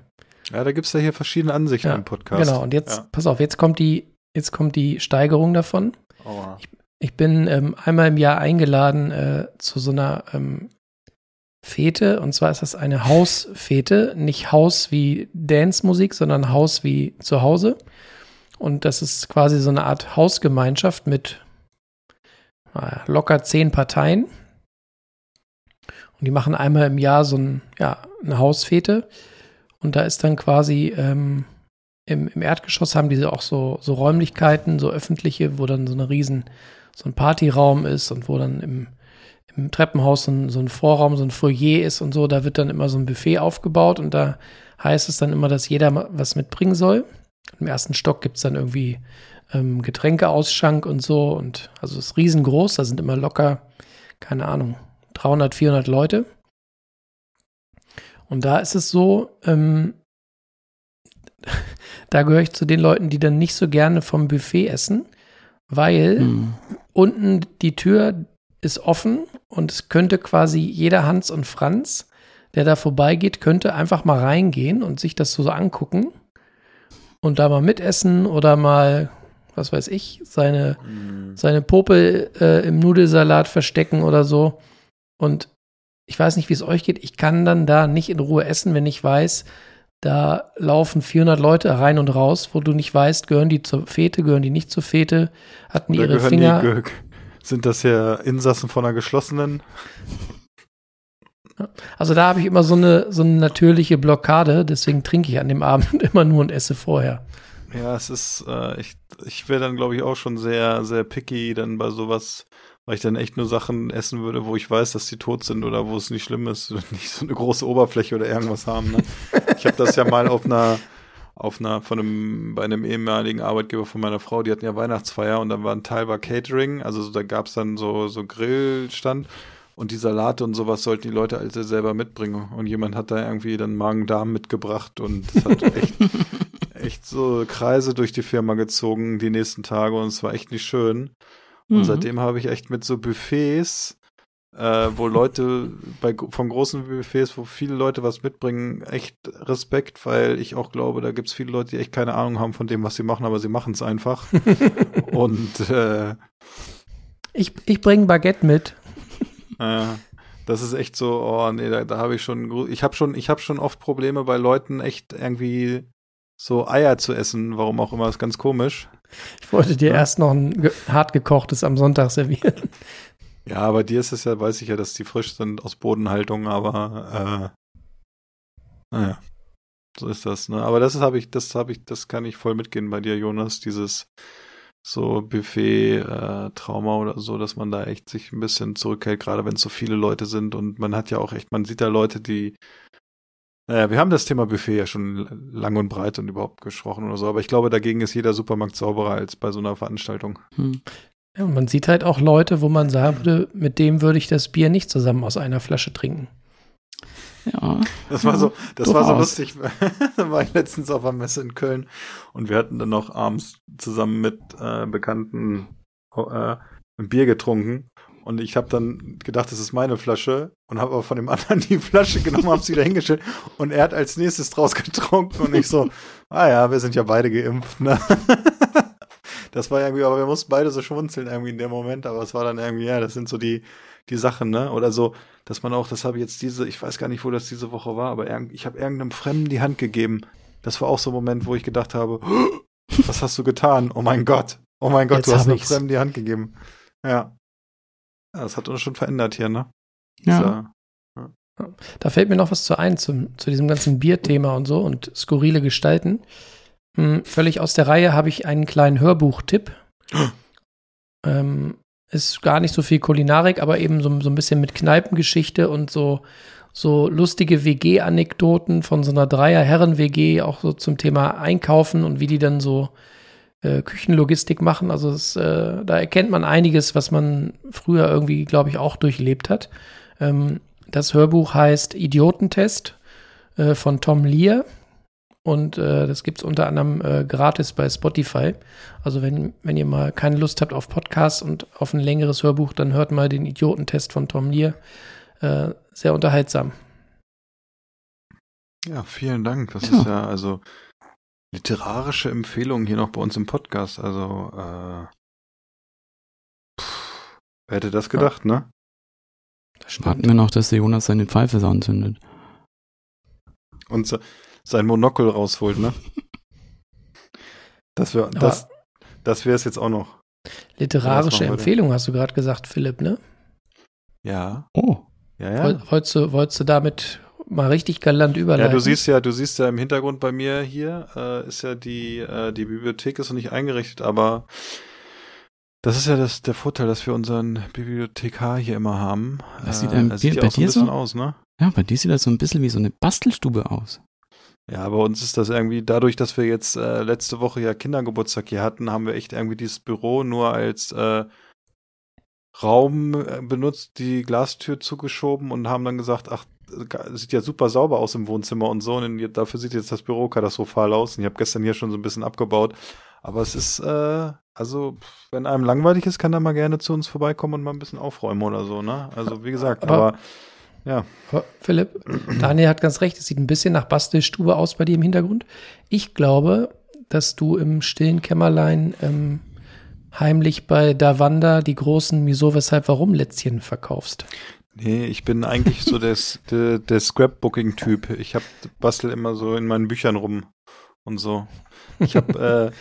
Ja, da gibt's ja hier verschiedene Ansichten Ja, im Podcast. Genau, und jetzt, Ja. pass auf, jetzt kommt die, jetzt kommt die Steigerung davon. Aua. Ich bin ähm, einmal im Jahr eingeladen äh, zu so einer ähm, Fete. Und zwar ist das eine Hausfete. Nicht Haus wie Dance-Musik, sondern Haus wie zu Hause. Und das ist quasi so eine Art Hausgemeinschaft mit naja, locker zehn Parteien. Und die machen einmal im Jahr so ein, ja, eine Hausfete. Und da ist dann quasi ähm, im, im Erdgeschoss haben diese auch so, so Räumlichkeiten, so öffentliche, wo dann so eine riesen, so ein Partyraum ist und wo dann im, im Treppenhaus so ein, so ein Vorraum, so ein Foyer ist und so. Da wird dann immer so ein Buffet aufgebaut und da heißt es dann immer, dass jeder was mitbringen soll. Im ersten Stock gibt es dann irgendwie ähm, Getränkeausschank und so und also es ist riesengroß, da sind immer locker, keine Ahnung, 300, 400 Leute. Und da ist es so, ähm, da gehöre ich zu den Leuten, die dann nicht so gerne vom Buffet essen, weil Hm. unten die Tür ist offen und es könnte quasi jeder Hans und Franz, der da vorbeigeht, könnte einfach mal reingehen und sich das so angucken und da mal mitessen oder mal, was weiß ich, seine, seine Popel äh, im Nudelsalat verstecken oder so. Und ich weiß nicht, wie es euch geht. Ich kann dann da nicht in Ruhe essen, wenn ich weiß, da laufen 400 Leute rein und raus, wo du nicht weißt, gehören die zur Fete, gehören die nicht zur Fete, hatten Oder ihre Finger. Die, sind das ja Insassen von einer geschlossenen? Also da habe ich immer so eine, so eine natürliche Blockade, deswegen trinke ich an dem Abend immer nur und esse vorher. Ja, es ist, äh, ich, ich wäre dann, glaube ich, auch schon sehr, sehr picky dann bei sowas, weil ich dann echt nur Sachen essen würde, wo ich weiß, dass die tot sind oder wo es nicht schlimm ist und nicht so eine große Oberfläche oder irgendwas haben. Ne? Ich habe das ja mal auf einer, auf einer, von einem, bei einem ehemaligen Arbeitgeber von meiner Frau, die hatten ja Weihnachtsfeier und dann war ein Teil war Catering, also so, da gab's dann so, so Grillstand und die Salate und sowas sollten die Leute also selber mitbringen. Und jemand hat da irgendwie dann Magen-Darm mitgebracht und es hat echt, echt so Kreise durch die Firma gezogen die nächsten Tage und es war echt nicht schön. Und Mhm. seitdem habe ich echt mit so Buffets, äh, wo Leute bei von großen Buffets, wo viele Leute was mitbringen, echt Respekt, weil ich auch glaube, da gibt es viele Leute, die echt keine Ahnung haben von dem, was sie machen, aber sie machen es einfach. und äh, Ich, ich bringe Baguette mit. äh, das ist echt so, oh nee, da, da habe ich schon, ich habe schon, ich habe schon oft Probleme bei Leuten, echt irgendwie so Eier zu essen, warum auch immer, ist ganz komisch. Ich wollte dir Ja. erst noch ein ge hart gekochtes am Sonntag servieren. Ja, bei dir ist es ja, weiß ich ja, dass die frisch sind aus Bodenhaltung, aber äh, naja, so ist das, ne? Aber das habe ich, das habe ich, das kann ich voll mitgehen bei dir, Jonas, dieses so Buffet-Trauma oder so, dass man da echt sich ein bisschen zurückhält, gerade wenn es so viele Leute sind und man hat ja auch echt, man sieht da Leute, die Naja, wir haben das Thema Buffet ja schon lang und breit und überhaupt gesprochen oder so, aber ich glaube, dagegen ist jeder Supermarkt sauberer als bei so einer Veranstaltung. Hm. Ja, und man sieht halt auch Leute, wo man sagen würde, mit dem würde ich das Bier nicht zusammen aus einer Flasche trinken. Ja. Das war so, das war so lustig. da war ich letztens auf einer Messe in Köln und wir hatten dann noch abends zusammen mit äh, Bekannten äh, ein Bier getrunken. Und ich habe dann gedacht, das ist meine Flasche und habe aber von dem anderen die Flasche genommen, habe sie wieder hingestellt und er hat als nächstes draus getrunken und ich so, ah ja, wir sind ja beide geimpft, ne? Das war irgendwie, aber wir mussten beide so schmunzeln irgendwie in dem Moment, aber es war dann irgendwie, ja, das sind so die, die Sachen, ne? Oder so, dass man auch, das habe ich jetzt diese, ich weiß gar nicht, wo das diese Woche war, aber ich habe irgendeinem Fremden die Hand gegeben. Das war auch so ein Moment, wo ich gedacht habe, was hast du getan? Oh mein Gott. Oh mein Gott, Jetzt du hast einem. Fremden die Hand gegeben. Ja. Ja, das hat uns schon verändert hier, ne? Ja. Da fällt mir noch was zu ein zum, zu diesem ganzen Bierthema und so und skurrile Gestalten. Hm, völlig aus der Reihe habe ich einen kleinen Hörbuchtipp. ähm, ist gar nicht so viel Kulinarik, aber eben so, so ein bisschen mit Kneipengeschichte und so, so lustige WG-Anekdoten von so einer Dreier-Herren-WG, auch so zum Thema Einkaufen und wie die dann so äh, Küchenlogistik machen. Also es, äh, da erkennt man einiges, was man früher irgendwie, glaube ich, auch durchlebt hat. Ähm, das Hörbuch heißt Idiotentest äh, von Tom Lear. Und äh, das gibt es unter anderem äh, gratis bei Spotify. Also wenn, wenn ihr mal keine Lust habt auf Podcasts und auf ein längeres Hörbuch, dann hört mal den Idiotentest von Tom Lear. Äh, sehr unterhaltsam. Ja, vielen Dank. Das Ja. ist ja also literarische Empfehlung hier noch bei uns im Podcast. Also, äh, pff, wer hätte das gedacht, ne? Das Warten wir noch, dass der Jonas seine Pfeife so anzündet. Und se- sein Monokel rausholt, ne? Das wäre das, das wäre es jetzt auch noch. Literarische Empfehlung hast du gerade gesagt, Philipp, ne? Ja, Oh. ja, ja. Woll- Wolltest, du, wolltest du damit mal richtig galant überleiten? Ja, du siehst ja, du siehst ja im Hintergrund bei mir hier, äh, ist ja die, äh, die Bibliothek ist noch nicht eingerichtet, aber das ist ja das, der Vorteil, dass wir unseren Bibliothekar hier immer haben. Das sieht äh, ein er sieht bi- ja bei auch so ein dir so? bisschen aus, ne? Ja, bei dir sieht das so ein bisschen wie so eine Bastelstube aus. Ja, bei uns ist das irgendwie, dadurch, dass wir jetzt äh, letzte Woche ja Kindergeburtstag hier hatten, haben wir echt irgendwie dieses Büro nur als äh, Raum äh, benutzt, die Glastür zugeschoben und haben dann gesagt, ach, sieht ja super sauber aus im Wohnzimmer und so. Und dafür sieht jetzt das Büro katastrophal aus. Und ich habe gestern hier schon so ein bisschen abgebaut. Aber es ist, äh, also, wenn einem langweilig ist, kann er mal gerne zu uns vorbeikommen und mal ein bisschen aufräumen oder so, ne? Also, wie gesagt, Aber- aber, ja. Philipp, Daniel hat ganz recht, es sieht ein bisschen nach Bastelstube aus bei dir im Hintergrund. Ich glaube, dass du im stillen Kämmerlein ähm, heimlich bei Davanda die großen Wieso, Weshalb, Warum Lätzchen verkaufst. Nee, ich bin eigentlich so der, der, der Scrapbooking-Typ. Ich hab, bastel immer so in meinen Büchern rum und so. Ich habe äh,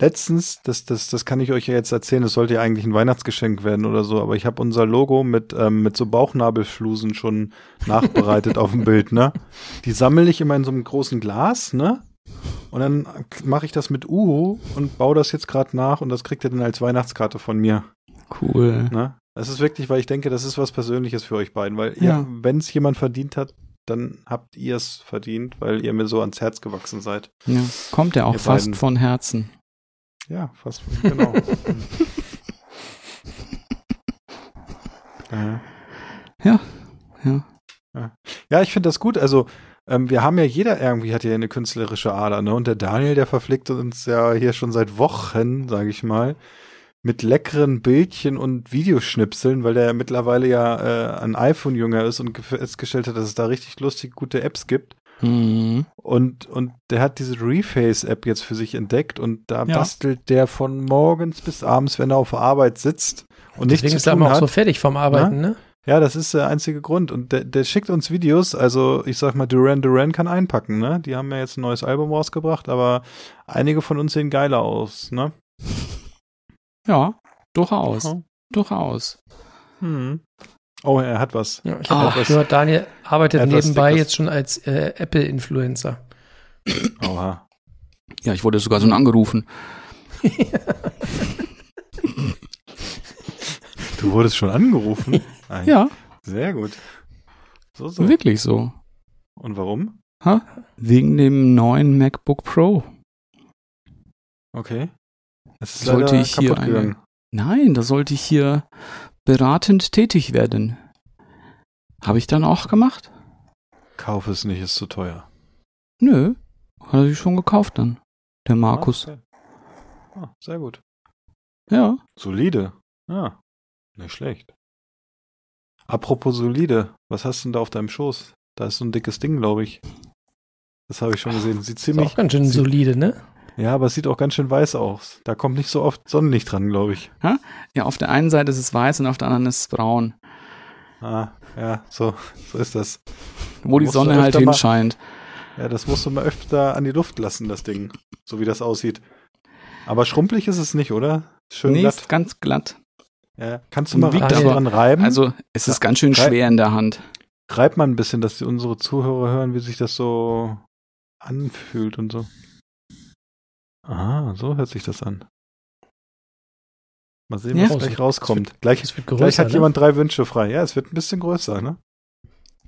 letztens, das, das, das kann ich euch ja jetzt erzählen, das sollte ja eigentlich ein Weihnachtsgeschenk werden oder so, aber ich habe unser Logo mit, ähm, mit so Bauchnabelflusen schon nachbereitet auf dem Bild, ne? Die sammle ich immer in so einem großen Glas, ne? Und dann mache ich das mit Uhu und baue das jetzt gerade nach und das kriegt ihr dann als Weihnachtskarte von mir. Cool. Ne? Das ist wirklich, weil ich denke, das ist was Persönliches für euch beiden, weil Ja. wenn es jemand verdient hat, dann habt ihr es verdient, weil ihr mir so ans Herz gewachsen seid. Ja. Kommt ja auch Ihr fast beiden. von Herzen. Ja, fast, genau. ja. Ja. Ja. ja, ich finde das gut. Also, ähm, wir haben ja jeder irgendwie hat ja eine künstlerische Ader, ne? Und der Daniel, der verpflegt uns ja hier schon seit Wochen, sage ich mal, mit leckeren Bildchen und Videoschnipseln, weil der ja mittlerweile ja äh, ein iPhone-Jünger ist und ge- festgestellt hat, dass es da richtig lustig gute Apps gibt. Mhm. Und, und der hat diese Reface-App jetzt für sich entdeckt und da Ja. bastelt der von morgens bis abends, wenn er auf Arbeit sitzt und nichts Deswegen zu ist er immer auch so fertig vom Arbeiten, ne? ja, das ist der einzige Grund. Und der, der schickt uns Videos, also ich sag mal, Duran Duran kann einpacken, ne? Die haben ja jetzt ein neues Album rausgebracht, aber einige von uns sehen geiler aus, ne? Ja, durchaus. Ja. Durchaus. Hm. Oh, er hat was. Ja, ich habe auch gehört, Daniel arbeitet nebenbei Dickes. jetzt schon als äh, Apple-Influencer. Oha. Ja, ich wurde sogar schon angerufen. Du wurdest schon angerufen? Ah, Ja, Sehr gut. So, so. wirklich so. Und warum? Ha? Wegen dem neuen MacBook Pro. Okay. Ist Sollte ich hier eine-. Nein, da sollte ich hier beratend tätig werden. Habe ich dann auch gemacht? Kauf es nicht, ist zu teuer. Nö, hat er sich schon gekauft dann. Der Markus. Ah, okay. ah, sehr gut. Ja. Solide. Ja, nicht schlecht. Apropos solide, was hast du denn da auf deinem Schoß? Da ist so ein dickes Ding, glaube ich. Das habe ich schon gesehen. Sieht Ist ziemlich. auch ganz schön solide, ne? Ja, aber es sieht auch ganz schön weiß aus. Da kommt nicht so oft Sonnenlicht dran, glaube ich. Ja, auf der einen Seite ist es weiß und auf der anderen ist es braun. Ah, ja, so, so ist das. Wo die Sonne halt öfter mal- hinscheint. Ja, das musst du mal öfter an die Luft lassen, das Ding. So wie das aussieht. Aber schrumpelig ist es nicht, oder? Schön nee, glatt. ist ganz glatt. Ja, kannst du Und mal wiegt dran aber- reiben? Also es ist Ja, ganz schön schwer in der Hand. Reib mal ein bisschen, dass die unsere Zuhörer hören, wie sich das so anfühlt und so. Ah, so hört sich das an. Mal sehen, Ja. was gleich rauskommt. Gleich, Es wird gleich größer, hat ne? jemand drei Wünsche frei. Ja, es wird ein bisschen größer, ne?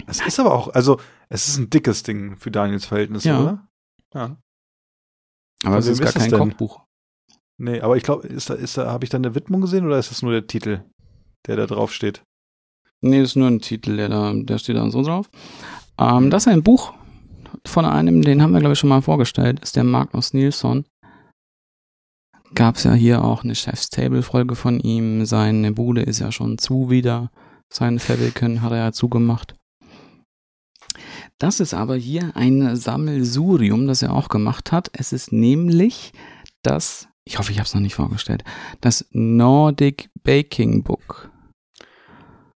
Es ist aber auch, also, es ist ein dickes Ding für Daniels Verhältnisse, Ja. oder? Ja. Aber Von es ist gar kein denn? Kochbuch. Nee, aber ich glaube, ist da, ist da, habe ich da eine Widmung gesehen oder ist das nur der Titel, der da drauf steht? Nee, das ist nur ein Titel, der da, der steht da so drauf. Ähm, das ist ein Buch von einem, den haben wir, glaube ich, schon mal vorgestellt, ist der Magnus Nilsson. Gab's ja hier auch eine Chef's Table-Folge von ihm. Seine Bude ist ja schon zu wieder. Sein Fabriken hat er ja zugemacht. Das ist aber hier ein Sammelsurium, das er auch gemacht hat. Es ist nämlich das, ich hoffe, ich habe es noch nicht vorgestellt, das Nordic Baking Book.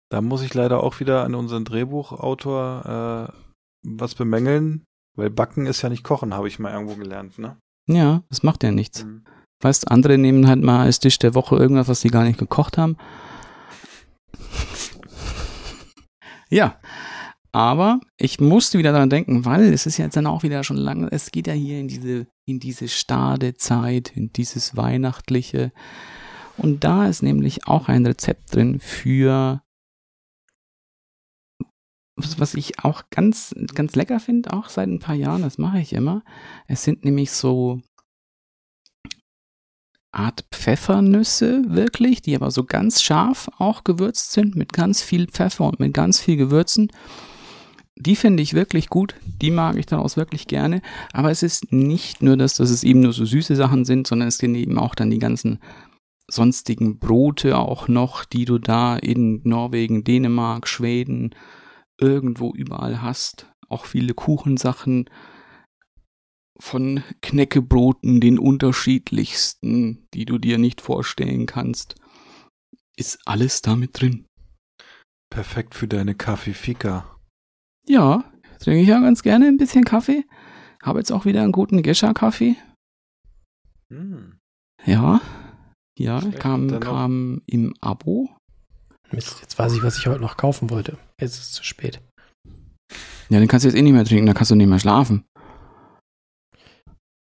Da muss ich leider auch wieder an unseren Drehbuchautor äh, was bemängeln, weil Backen ist ja nicht Kochen, habe ich mal irgendwo gelernt, ne? Ja, das macht ja nichts. Mhm. Weißt, andere nehmen halt mal als Tisch der Woche irgendwas, was sie gar nicht gekocht haben. ja. Aber ich musste wieder daran denken, weil es ist jetzt dann auch wieder schon lange, es geht ja hier in diese, in diese Stadezeit, in dieses Weihnachtliche. Und da ist nämlich auch ein Rezept drin für was, was ich auch ganz, ganz lecker finde, auch seit ein paar Jahren, das mache ich immer. Es sind nämlich so Art Pfeffernüsse wirklich, die aber so ganz scharf auch gewürzt sind, mit ganz viel Pfeffer und mit ganz viel Gewürzen. Die finde ich wirklich gut, die mag ich daraus wirklich gerne. Aber es ist nicht nur das, dass es eben nur so süße Sachen sind, sondern es sind eben auch dann die ganzen sonstigen Brote auch noch, die du da in Norwegen, Dänemark, Schweden, irgendwo überall hast. Auch viele Kuchensachen von Knäckebroten, den unterschiedlichsten, die du dir nicht vorstellen kannst. Ist alles damit drin. Perfekt für deine Kaffee-Fika. Ja, trinke ich ja ganz gerne ein bisschen Kaffee. Habe jetzt auch wieder einen guten Gescher-Kaffee. Hm. Ja. Ja, Schlecht. kam, kam im Abo. Mist, jetzt weiß ich, was ich heute noch kaufen wollte. Jetzt ist es zu spät. Ja, den kannst du jetzt eh nicht mehr trinken, da kannst du nicht mehr schlafen.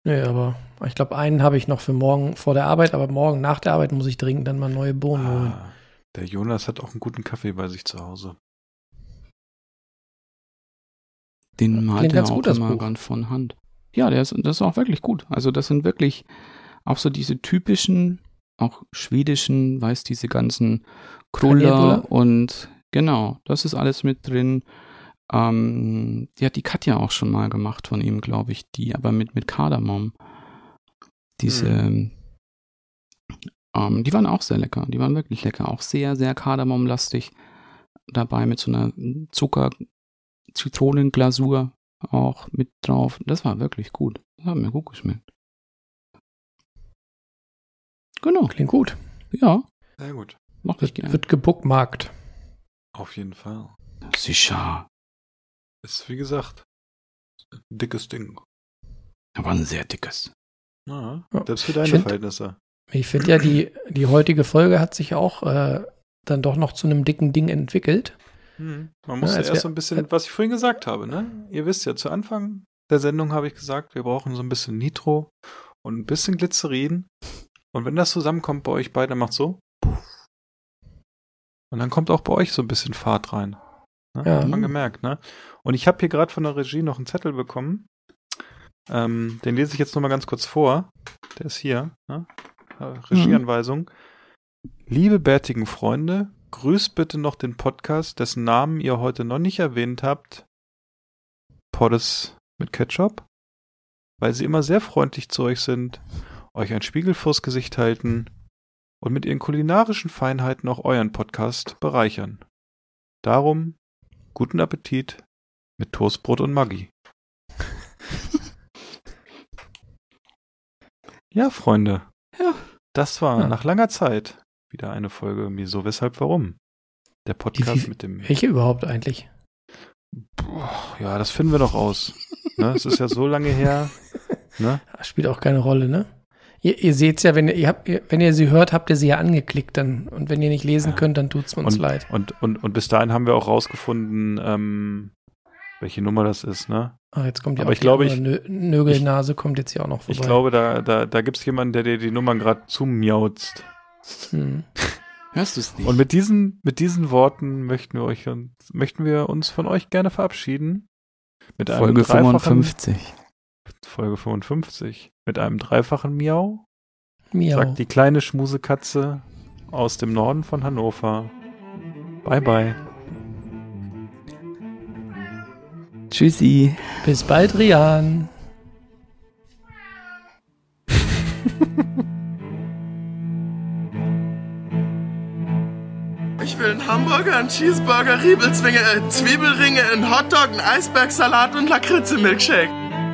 Nee, aber ich glaube, einen habe ich noch für morgen vor der Arbeit, aber morgen nach der Arbeit muss ich dringend dann mal neue Bohnen holen. Ah, der Jonas hat auch einen guten Kaffee bei sich zu Hause. Den malt klingt er ganz auch gut, das immer ganz von Hand. Ja, der ist, das ist auch wirklich gut. Also das sind wirklich auch so diese typischen, auch schwedischen, weiß diese ganzen Kruller und genau, das ist alles mit drin. Ähm, die hat die Katja auch schon mal gemacht von ihm, glaube ich, die aber mit, mit Kardamom. Diese, ähm, die waren auch sehr lecker, die waren wirklich lecker, auch sehr, sehr Kardamomlastig dabei mit so einer Zucker, Zitronenglasur auch mit drauf. Das war wirklich gut. Das hat mir gut geschmeckt. Genau, Klingt gut. ja, Sehr gut. mochte ich Wird, gerne. wird gebookmarkt. Auf jeden Fall. Sicher. Ist wie gesagt ein dickes Ding. Aber ein sehr dickes. Ja, Ja. selbst für deine find- Verhältnisse. Ich finde ja, die, die heutige Folge hat sich auch äh, dann doch noch zu einem dicken Ding entwickelt. Man muss Ja, erst wär- so ein bisschen, was ich vorhin gesagt habe, ne? Ihr wisst ja, zu Anfang der Sendung habe ich gesagt, wir brauchen so ein bisschen Nitro und ein bisschen Glycerin. Und wenn das zusammenkommt bei euch beiden, dann macht so. puff. Und dann kommt auch bei euch so ein bisschen Fahrt rein. Ne? Ja. Hat man gemerkt, ne? Und ich habe hier gerade von der Regie noch einen Zettel bekommen. Ähm, den lese ich jetzt nur mal ganz kurz vor. Der ist hier. Ne? Äh, Regieanweisung. Liebe bärtigen Freunde, grüßt bitte noch den Podcast, dessen Namen ihr heute noch nicht erwähnt habt. Poddes mit Ketchup. Weil sie immer sehr freundlich zu euch sind, euch ein Spiegel vors Gesicht halten und mit ihren kulinarischen Feinheiten auch euren Podcast bereichern. Darum guten Appetit mit Toastbrot und Maggi. ja, Freunde. Ja. Das war Ja. nach langer Zeit wieder eine Folge Wieso, Weshalb, Warum. Der Podcast mit dem. Welche überhaupt eigentlich? Boah, ja, das finden wir doch aus. Ne? Es ist ja so lange her. Ne? Spielt auch keine Rolle, ne? Ihr, ihr seht's ja, wenn ihr, habt, ihr, wenn ihr sie hört, habt ihr sie ja angeklickt dann. Und wenn ihr nicht lesen Ja. könnt, dann tut's uns und, leid. Und, und, und bis dahin haben wir auch rausgefunden, ähm, welche Nummer das ist, ne? Ach, jetzt kommt ja Aber auch ich glaube, die andere Nö Nögelnase kommt jetzt hier auch noch vorbei. Ich glaube, da, da, da gibt es jemanden, der dir die Nummern gerade zumiauzt. Hm. Hörst du es nicht? Und mit diesen, mit diesen Worten möchten wir euch möchten wir uns von euch gerne verabschieden. Mit Folge dreifachen- 55. Folge 55. Mit einem dreifachen Miau, Miau. sagt die kleine Schmusekatze aus dem Norden von Hannover. Bye bye. Tschüssi. Bis bald, Rian. Ich will einen Hamburger, einen Cheeseburger, Riebelzwinge, äh, Zwiebelringe, einen Hotdog, einen Eisbergsalat und Lakritze-Milkshake.